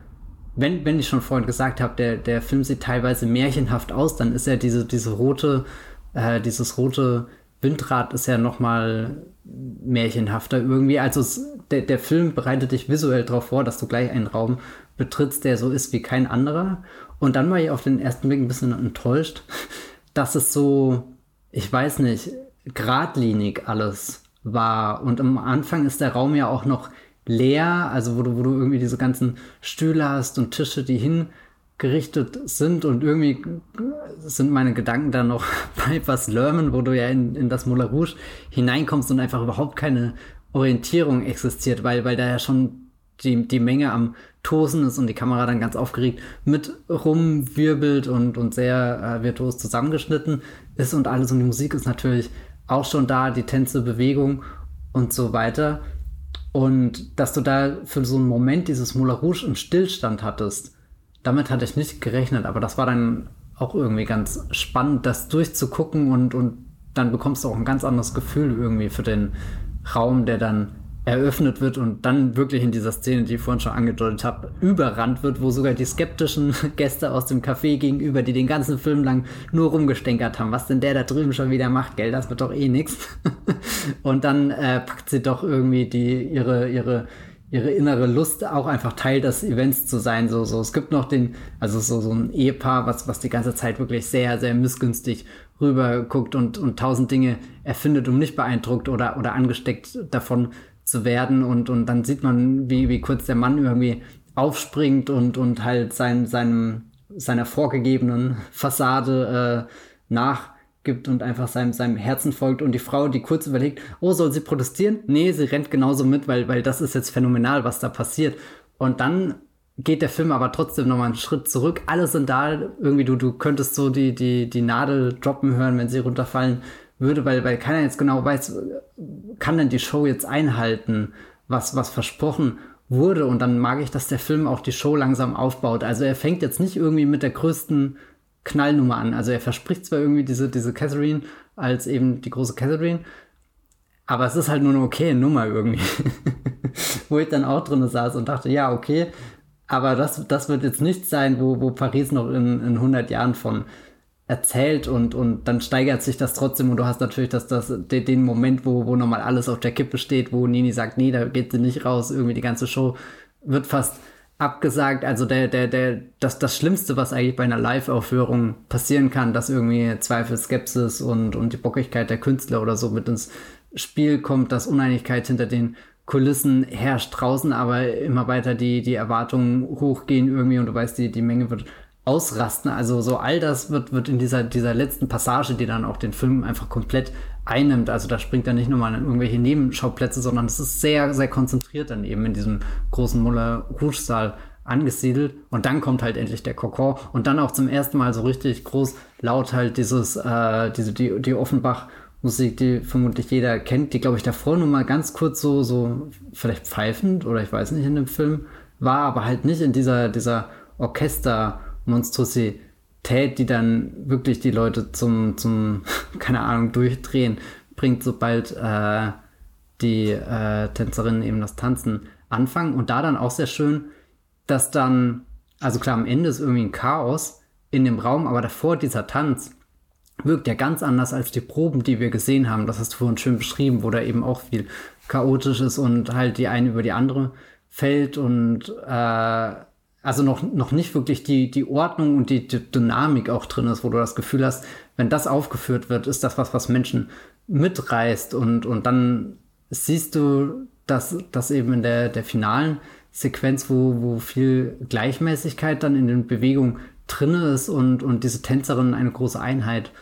wenn, wenn ich schon vorhin gesagt habe, der, der Film sieht teilweise märchenhaft aus, dann ist ja diese, diese rote, äh, dieses rote Windrad ist ja nochmal märchenhafter irgendwie. Also es, der, der Film bereitet dich visuell darauf vor, dass du gleich einen Raum betrittst, der so ist wie kein anderer. Und dann war ich auf den ersten Blick ein bisschen enttäuscht, <laughs> dass es so, ich weiß nicht, geradlinig alles war. Und am Anfang ist der Raum ja auch noch leer, also wo du, wo du irgendwie diese ganzen Stühle hast und Tische, die hingerichtet sind und irgendwie sind meine Gedanken dann noch <laughs> bei was Lörmen, wo du ja in, in das Moulin Rouge hineinkommst und einfach überhaupt keine Orientierung existiert, weil, weil da ja schon die, die Menge am Tosen ist und die Kamera dann ganz aufgeregt mit rumwirbelt und, und sehr äh, virtuos zusammengeschnitten ist und alles und die Musik ist natürlich auch schon da, die Tänze, Bewegung und so weiter. Und dass du da für so einen Moment dieses Moulin Rouge im Stillstand hattest, damit hatte ich nicht gerechnet, aber das war dann auch irgendwie ganz spannend, das durchzugucken und, und dann bekommst du auch ein ganz anderes Gefühl irgendwie für den Raum, der dann eröffnet wird und dann wirklich in dieser Szene, die ich vorhin schon angedeutet habe, überrannt wird, wo sogar die skeptischen <laughs> Gäste aus dem Café gegenüber, die den ganzen Film lang nur rumgestänkert haben, was denn der da drüben schon wieder macht, gell, das wird doch eh nix. <laughs> und dann äh, packt sie doch irgendwie die ihre ihre ihre innere Lust auch einfach Teil des Events zu sein. So, so. Es gibt noch den, also so, so ein Ehepaar, was, was die ganze Zeit wirklich sehr, sehr missgünstig rüber guckt und, und tausend Dinge erfindet, um nicht beeindruckt oder, oder angesteckt davon zu werden und, und dann sieht man, wie, wie kurz der Mann irgendwie aufspringt und, und halt sein, seinem, seiner vorgegebenen <laughs> Fassade äh, nach gibt und einfach seinem, seinem Herzen folgt und die Frau, die kurz überlegt, oh, soll sie protestieren? Nee, sie rennt genauso mit, weil, weil das ist jetzt phänomenal, was da passiert. Und dann geht der Film aber trotzdem nochmal einen Schritt zurück. Alle sind da, irgendwie du, du könntest so die, die, die Nadel droppen hören, wenn sie runterfallen würde, weil, weil keiner jetzt genau weiß, kann denn die Show jetzt einhalten, was, was versprochen wurde. Und dann mag ich, dass der Film auch die Show langsam aufbaut. Also er fängt jetzt nicht irgendwie mit der größten Knallnummer an. Also er verspricht zwar irgendwie diese, diese Catherine als eben die große Catherine, aber es ist halt nur eine okay Nummer irgendwie. <laughs> wo ich dann auch drin saß und dachte, ja, okay, aber das, das wird jetzt nichts sein, wo, wo Paris noch in, in 100 Jahren von erzählt und, und dann steigert sich das trotzdem und du hast natürlich das, das, den Moment, wo, wo nochmal alles auf der Kippe steht, wo Nini sagt, nee, da geht sie nicht raus, irgendwie die ganze Show wird fast abgesagt. Also der, der, der, das, das Schlimmste, was eigentlich bei einer Live-Aufführung passieren kann, dass irgendwie Zweifel, Skepsis und, und die Bockigkeit der Künstler oder so mit ins Spiel kommt, dass Uneinigkeit hinter den Kulissen herrscht draußen, aber immer weiter die, die Erwartungen hochgehen irgendwie und du weißt, die, die Menge wird ausrasten. Also so all das wird, wird in dieser, dieser letzten Passage, die dann auch den Film einfach komplett einnimmt. Also da springt er nicht nur mal in irgendwelche Nebenschauplätze, sondern es ist sehr, sehr konzentriert dann eben in diesem großen Muller Rouge Saal angesiedelt und dann kommt halt endlich der Kokon und dann auch zum ersten Mal so richtig groß laut halt dieses, äh, diese, die, die Offenbach Musik, die vermutlich jeder kennt, die glaube ich davor nur mal ganz kurz so, so vielleicht pfeifend oder ich weiß nicht in dem Film war, aber halt nicht in dieser, dieser Orchester-Monstrosität, die dann wirklich die Leute zum, zum, <laughs> keine Ahnung, durchdrehen bringt, sobald äh, die äh, Tänzerinnen eben das Tanzen anfangen. Und da dann auch sehr schön, dass dann, also klar, am Ende ist irgendwie ein Chaos in dem Raum, aber davor dieser Tanz wirkt ja ganz anders als die Proben, die wir gesehen haben. Das hast du vorhin schön beschrieben, wo da eben auch viel chaotisch ist und halt die eine über die andere fällt und äh, also noch, noch nicht wirklich die, die Ordnung und die, die Dynamik auch drin ist, wo du das Gefühl hast, wenn das aufgeführt wird, ist das was, was Menschen mitreißt. Und, und dann siehst du, dass, dass eben in der, der finalen Sequenz, wo, wo viel Gleichmäßigkeit dann in den Bewegungen drin ist und, und diese Tänzerinnen eine große Einheit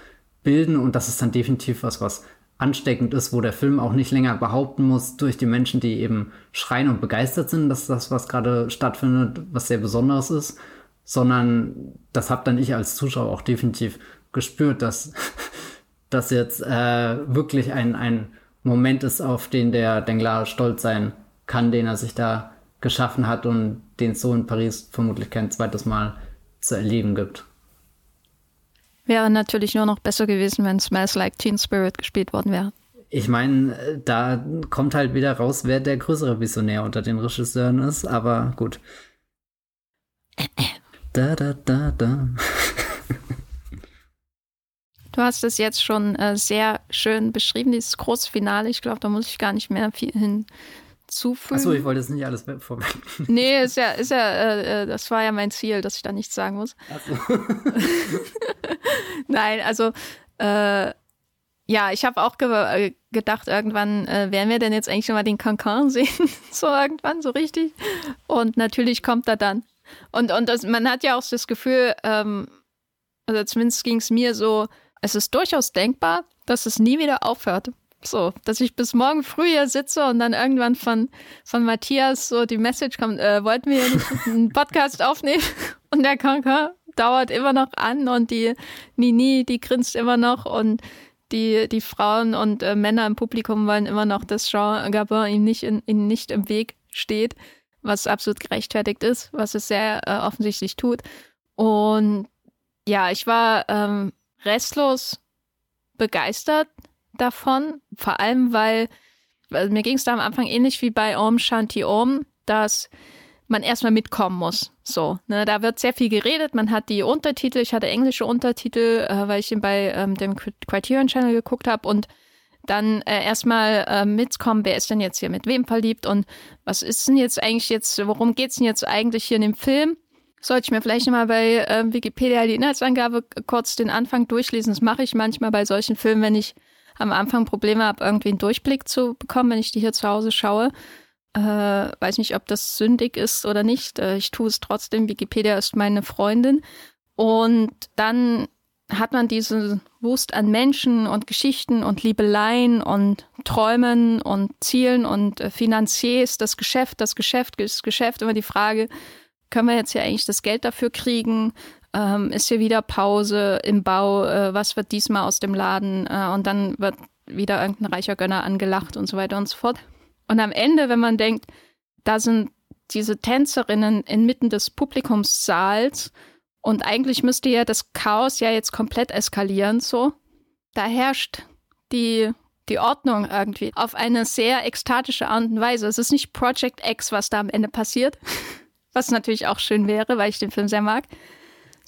bilden. Und das ist dann definitiv was, was ansteckend ist, wo der Film auch nicht länger behaupten muss durch die Menschen, die eben schreien und begeistert sind, dass das, was gerade stattfindet, was sehr Besonderes ist, sondern das habe dann ich als Zuschauer auch definitiv gespürt, dass <laughs> das jetzt äh, wirklich ein, ein Moment ist, auf den der Denglar stolz sein kann, den er sich da geschaffen hat und den es so in Paris vermutlich kein zweites Mal zu erleben gibt. Wäre natürlich nur noch besser gewesen, wenn Smells Like Teen Spirit gespielt worden wäre. Ich meine, da kommt halt wieder raus, wer der größere Visionär unter den Regisseuren ist, aber gut. Da, da, da, da. Du hast es jetzt schon äh, sehr schön beschrieben, dieses große Finale. Ich glaube, da muss ich gar nicht mehr viel hin zufügen. Achso, ich wollte jetzt nicht alles vorweg. Nee, ist ja, ist ja, äh, äh, das war ja mein Ziel, dass ich da nichts sagen muss. Achso. <laughs> Nein, also äh, ja, ich habe auch ge äh, gedacht, irgendwann äh, werden wir denn jetzt eigentlich schon mal den Cancan sehen, <laughs> so irgendwann, so richtig. Und natürlich kommt er dann. Und, und das, man hat ja auch das Gefühl, ähm, also zumindest ging es mir so, es ist durchaus denkbar, dass es nie wieder aufhört. So, dass ich bis morgen früh hier sitze und dann irgendwann von, von Matthias so die Message kommt, äh, wollten wir einen Podcast aufnehmen? <laughs> Und der Kanker dauert immer noch an und die Nini, die grinst immer noch und die, die Frauen und äh, Männer im Publikum wollen immer noch, dass Jean Gabin ihm nicht, in, ihm nicht im Weg steht, was absolut gerechtfertigt ist, was es sehr äh, offensichtlich tut. Und ja, ich war ähm, restlos begeistert davon, vor allem weil, also mir ging es da am Anfang ähnlich wie bei Om Shanti Om, dass man erstmal mitkommen muss. So, ne, da wird sehr viel geredet. Man hat die Untertitel. Ich hatte englische Untertitel, äh, weil ich ihn bei ähm, dem Criterion Channel geguckt habe und dann äh, erstmal äh, mitkommen, wer ist denn jetzt hier mit wem verliebt und was ist denn jetzt eigentlich jetzt, worum geht's denn jetzt eigentlich hier in dem Film? Sollte ich mir vielleicht mal bei äh, Wikipedia die Inhaltsangabe kurz den Anfang durchlesen. Das mache ich manchmal bei solchen Filmen, wenn ich am Anfang Probleme habe, irgendwie einen Durchblick zu bekommen, wenn ich die hier zu Hause schaue. Äh, weiß nicht, ob das sündig ist oder nicht. Äh, ich tue es trotzdem. Wikipedia ist meine Freundin. Und dann hat man diese Wust an Menschen und Geschichten und Liebeleien und Träumen und Zielen und äh, Finanziers, das Geschäft, das Geschäft, das Geschäft, immer die Frage, können wir jetzt hier eigentlich das Geld dafür kriegen? Ähm, ist hier wieder Pause im Bau? Äh, was wird diesmal aus dem Laden? Äh, und dann wird wieder irgendein reicher Gönner angelacht und so weiter und so fort. Und am Ende, wenn man denkt, da sind diese Tänzerinnen inmitten des Publikumssaals und eigentlich müsste ja das Chaos ja jetzt komplett eskalieren, so. Da herrscht die, die Ordnung irgendwie auf eine sehr ekstatische Art und Weise. Es ist nicht Project X, was da am Ende passiert, <laughs> was natürlich auch schön wäre, weil ich den Film sehr mag,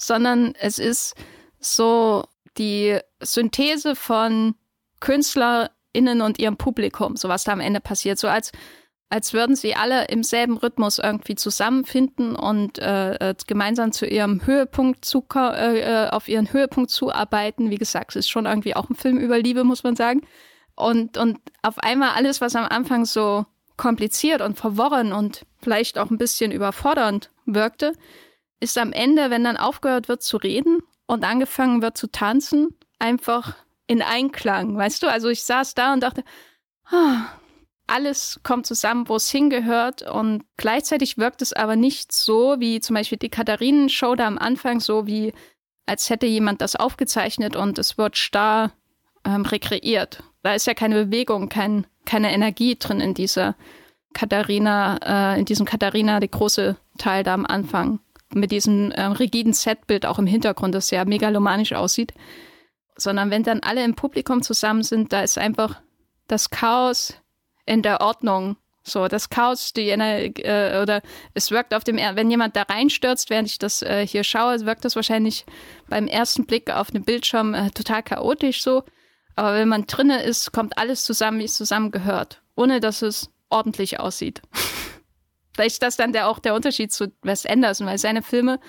sondern es ist so die Synthese von KünstlerInnen und ihrem Publikum, so was da am Ende passiert. So als als würden sie alle im selben Rhythmus irgendwie zusammenfinden und äh, äh gemeinsam zu ihrem Höhepunkt zu, äh, äh, auf ihren Höhepunkt zuarbeiten. Wie gesagt, es ist schon irgendwie auch ein Film über Liebe, muss man sagen. Und, und auf einmal alles, was am Anfang so kompliziert und verworren und vielleicht auch ein bisschen überfordernd wirkte, ist am Ende, wenn dann aufgehört wird zu reden und angefangen wird zu tanzen, einfach in Einklang, weißt du? Also ich saß da und dachte, ah, alles kommt zusammen, wo es hingehört und gleichzeitig wirkt es aber nicht so wie zum Beispiel die Katharinen-Show da am Anfang, so wie als hätte jemand das aufgezeichnet und es wird starr ähm, rekreiert. Da ist ja keine Bewegung, kein, keine Energie drin in dieser Katharina, äh, in diesem Katharina, der große Teil da am Anfang. Mit diesem äh, rigiden Setbild auch im Hintergrund, das sehr megalomanisch aussieht. Sondern wenn dann alle im Publikum zusammen sind, da ist einfach das Chaos, in der Ordnung. So, das Chaos, die äh, oder es wirkt auf dem, wenn jemand da reinstürzt, während ich das äh, hier schaue, wirkt das wahrscheinlich beim ersten Blick auf den Bildschirm äh, total chaotisch so. Aber wenn man drinne ist, kommt alles zusammen, wie es zusammengehört, ohne dass es ordentlich aussieht. <laughs> Vielleicht ist das dann der, auch der Unterschied zu Wes Anderson, weil seine Filme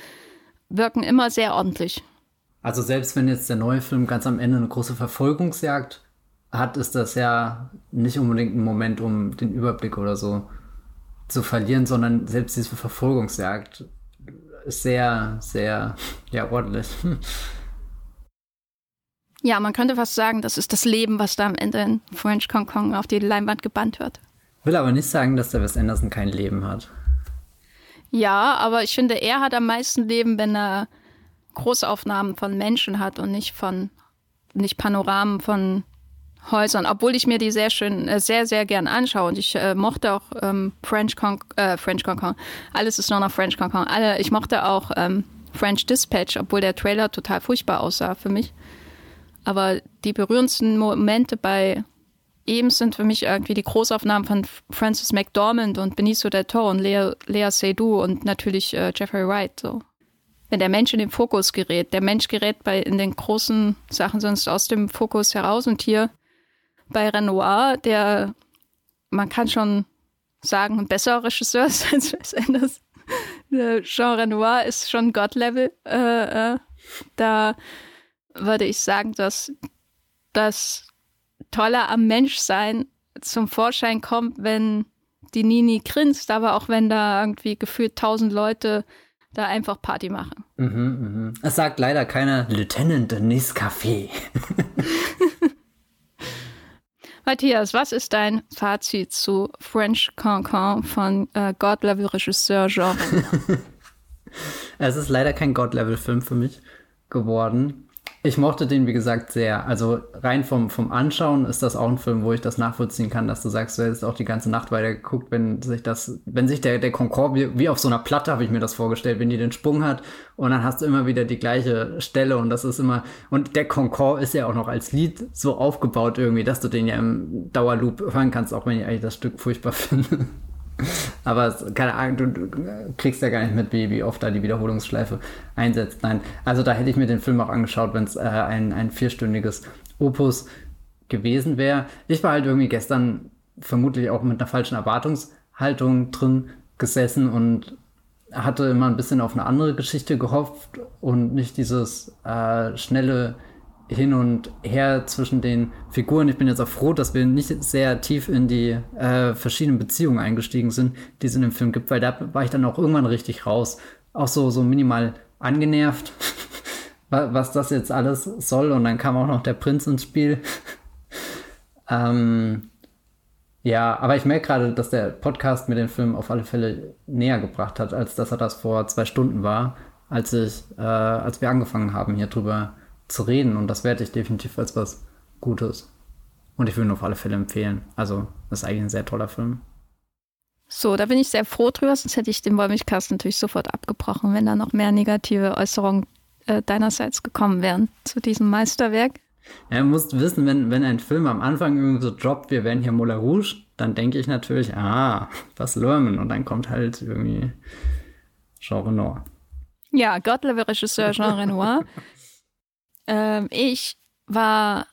wirken immer sehr ordentlich. Also selbst wenn jetzt der neue Film ganz am Ende eine große Verfolgungsjagd hat, ist das ja nicht unbedingt ein Moment, um den Überblick oder so zu verlieren, sondern selbst diese Verfolgungsjagd ist sehr, sehr, ja, ordentlich. Ja, man könnte fast sagen, das ist das Leben, was da am Ende in French Kong Kong auf die Leinwand gebannt wird. Will aber nicht sagen, dass der Wes Anderson kein Leben hat. Ja, aber ich finde, er hat am meisten Leben, wenn er Großaufnahmen von Menschen hat und nicht von, nicht Panoramen von Häusern, obwohl ich mir die sehr schön, äh, sehr, sehr gern anschaue. Und ich äh, mochte auch ähm, French Con äh, French Concon. Alles ist nur noch French Concon. Alle, ich mochte auch ähm, French Dispatch, obwohl der Trailer total furchtbar aussah für mich. Aber die berührendsten Momente bei ihm sind für mich irgendwie die Großaufnahmen von Francis McDormand und Benicio del Toro und Lea, Lea Seydoux und natürlich äh, Jeffrey Wright. So. Wenn der Mensch in den Fokus gerät, der Mensch gerät bei in den großen Sachen sonst aus dem Fokus heraus und hier bei Renoir, der, man kann schon sagen, ein besserer Regisseur <laughs> ist als Wes Anderson. Jean Renoir ist schon God-Level. Äh, äh, da würde ich sagen, dass das Tolle am Menschsein zum Vorschein kommt, wenn die Nini grinst, aber auch wenn da irgendwie gefühlt tausend Leute da einfach Party machen. Mhm, mh. Es sagt leider keiner Lieutenant Nescafé. <laughs> Matthias, was ist dein Fazit zu French Cancan von äh, God-Level-Regisseur Jean <laughs> Es ist leider kein God-Level-Film für mich geworden. Ich mochte den, wie gesagt, sehr. Also rein vom, vom Anschauen ist das auch ein Film, wo ich das nachvollziehen kann, dass du sagst, du hättest auch die ganze Nacht weiter geguckt, wenn sich das, wenn sich der, der Concorde, wie, wie auf so einer Platte habe ich mir das vorgestellt, wenn die den Sprung hat und dann hast du immer wieder die gleiche Stelle und das ist immer, und der Concorde ist ja auch noch als Lied so aufgebaut irgendwie, dass du den ja im Dauerloop hören kannst, auch wenn ich eigentlich das Stück furchtbar <laughs> finde. <laughs> Aber keine Ahnung, du, du, kriegst ja gar nicht mit, wie, oft da die Wiederholungsschleife einsetzt. Nein, also da hätte ich mir den Film auch angeschaut, wenn es äh, ein, ein vierstündiges Opus gewesen wäre. Ich war halt irgendwie gestern vermutlich auch mit einer falschen Erwartungshaltung drin gesessen und hatte immer ein bisschen auf eine andere Geschichte gehofft und nicht dieses äh, schnelle hin und her zwischen den Figuren. Ich bin jetzt auch froh, dass wir nicht sehr tief in die äh, verschiedenen Beziehungen eingestiegen sind, die es in dem Film gibt, weil da war ich dann auch irgendwann richtig raus. Auch so, so minimal angenervt, <laughs> was das jetzt alles soll. Und dann kam auch noch der Prinz ins Spiel. <laughs> ähm, ja, aber ich merke gerade, dass der Podcast mir den Film auf alle Fälle näher gebracht hat, als dass er das vor zwei Stunden war, als ich, äh, als wir angefangen haben, hier drüber zu reden. Und das werde ich definitiv als was Gutes. Und ich würde ihn auf alle Fälle empfehlen. Also, das ist eigentlich ein sehr toller Film. So, da bin ich sehr froh drüber, sonst hätte ich den Wollmilchcast natürlich sofort abgebrochen, wenn da noch mehr negative Äußerungen äh, deinerseits gekommen wären zu diesem Meisterwerk. Ja, du musst wissen, wenn, wenn ein Film am Anfang irgendwie so droppt, wir werden hier Moulin Rouge, dann denke ich natürlich, ah, was Lerman. Und dann kommt halt irgendwie Jean Renoir. Ja, Gottlevel-Regisseur Jean Renoir. <laughs> ähm, ich war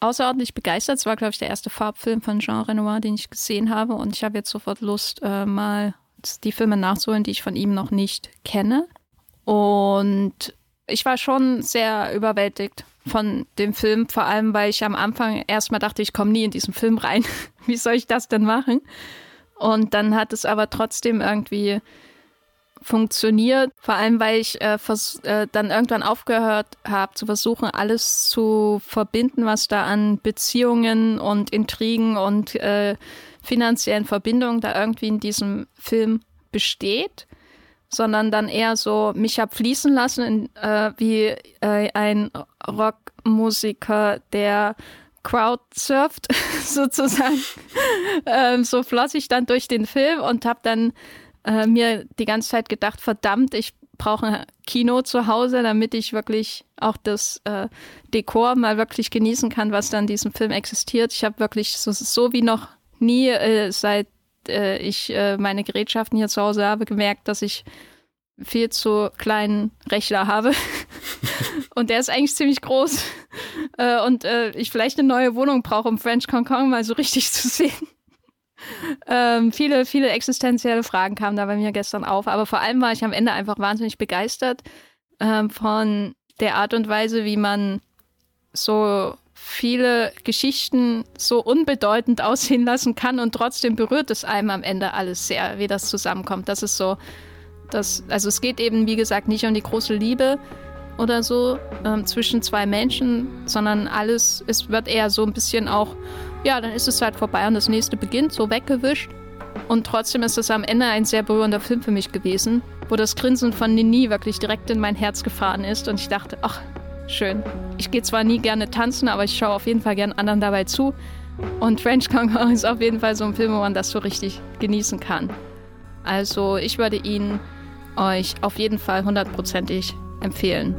außerordentlich begeistert. Es war, glaube ich, der erste Farbfilm von Jean Renoir, den ich gesehen habe. Und ich habe jetzt sofort Lust, äh, mal die Filme nachzuholen, die ich von ihm noch nicht kenne. Und ich war schon sehr überwältigt von dem Film, vor allem weil ich am Anfang erstmal dachte, ich komme nie in diesen Film rein. <laughs> Wie soll ich das denn machen? Und dann hat es aber trotzdem irgendwie funktioniert, vor allem weil ich äh, äh, dann irgendwann aufgehört habe zu versuchen, alles zu verbinden, was da an Beziehungen und Intrigen und äh, finanziellen Verbindungen da irgendwie in diesem Film besteht, sondern dann eher so mich hab fließen lassen, in, äh, wie äh, ein Rockmusiker, der Crowd surft <laughs> sozusagen. <laughs> ähm, so floss ich dann durch den Film und habe dann äh, mir die ganze Zeit gedacht, verdammt, ich brauche ein Kino zu Hause, damit ich wirklich auch das äh, Dekor mal wirklich genießen kann, was dann in diesem Film existiert. Ich habe wirklich so, so wie noch nie, äh, seit äh, ich äh, meine Gerätschaften hier zu Hause habe, gemerkt, dass ich viel zu kleinen Rechner habe. <laughs> und der ist eigentlich ziemlich groß. Äh, und ich vielleicht eine neue Wohnung brauche, um French Kong mal so richtig zu sehen. Ähm, viele, viele existenzielle Fragen kamen da bei mir gestern auf, aber vor allem war ich am Ende einfach wahnsinnig begeistert ähm, von der Art und Weise, wie man so viele Geschichten so unbedeutend <laughs> aussehen lassen kann und trotzdem berührt es einem am Ende alles sehr, wie das zusammenkommt. Das ist so, das, also es geht eben, wie gesagt, nicht um die große Liebe oder so ähm, zwischen zwei Menschen, sondern alles, es wird eher so ein bisschen auch ja, dann ist es halt vorbei und das nächste beginnt, so weggewischt. Und trotzdem ist es am Ende ein sehr berührender Film für mich gewesen, wo das Grinsen von Nini wirklich direkt in mein Herz gefahren ist und ich dachte, ach, schön. Ich gehe zwar nie gerne tanzen, aber ich schaue auf jeden Fall gern anderen dabei zu. Und French Conqueror ist auf jeden Fall so ein Film, wo man das so richtig genießen kann. Also ich würde ihn euch auf jeden Fall hundertprozentig empfehlen.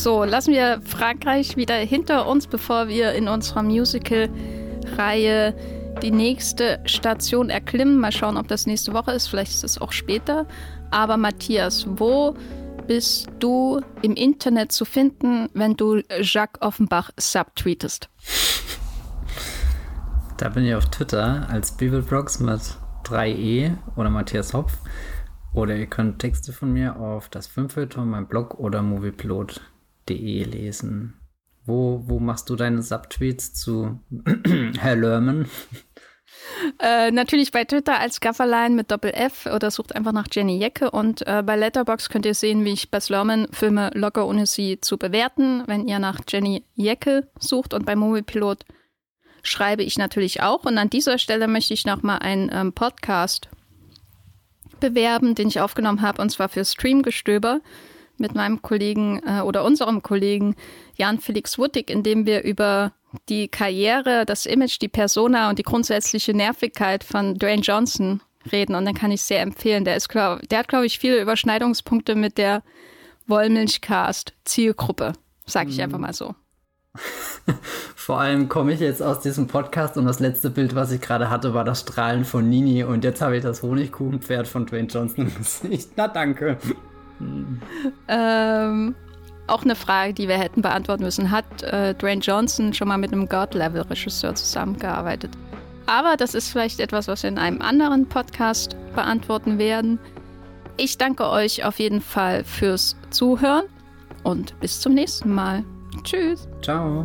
So, lassen wir Frankreich wieder hinter uns, bevor wir in unserer Musical-Reihe die nächste Station erklimmen. Mal schauen, ob das nächste Woche ist, vielleicht ist es auch später. Aber Matthias, wo bist du im Internet zu finden, wenn du Jacques Offenbach subtweetest? Da bin ich auf Twitter als Bibelbrox mit 3e oder Matthias Hopf. Oder ihr könnt Texte von mir auf das Fünffelton, mein Blog oder Moviepilot de lesen. Wo, wo machst du deine Subtweets zu <clears throat> Herr Lerman? <laughs> Äh, natürlich bei Twitter als Gafferline mit Doppel-F oder sucht einfach nach Jenny Jecke und äh, bei Letterbox könnt ihr sehen, wie ich Bess Lerman Filme locker ohne sie zu bewerten, wenn ihr nach Jenny Jecke sucht und bei Moviepilot schreibe ich natürlich auch und an dieser Stelle möchte ich nochmal einen ähm, Podcast bewerben, den ich aufgenommen habe und zwar für Streamgestöber mit meinem Kollegen äh, oder unserem Kollegen Jan Felix Wuttig, in dem wir über die Karriere, das Image, die Persona und die grundsätzliche Nervigkeit von Dwayne Johnson reden. Und dann kann ich sehr empfehlen. Der ist, glaub, der hat, glaube ich, viele Überschneidungspunkte mit der Wollmilchcast-Zielgruppe, sage ich mhm. einfach mal so. <laughs> Vor allem komme ich jetzt aus diesem Podcast und das letzte Bild, was ich gerade hatte, war das Strahlen von Nini und jetzt habe ich das Honigkuchenpferd von Dwayne Johnson im Gesicht. Na danke. Ähm, auch eine Frage, die wir hätten beantworten müssen. Hat äh, Dwayne Johnson schon mal mit einem God-Level-Regisseur zusammengearbeitet? Aber das ist vielleicht etwas, was wir in einem anderen Podcast beantworten werden. Ich danke euch auf jeden Fall fürs Zuhören und bis zum nächsten Mal. Tschüss. Ciao.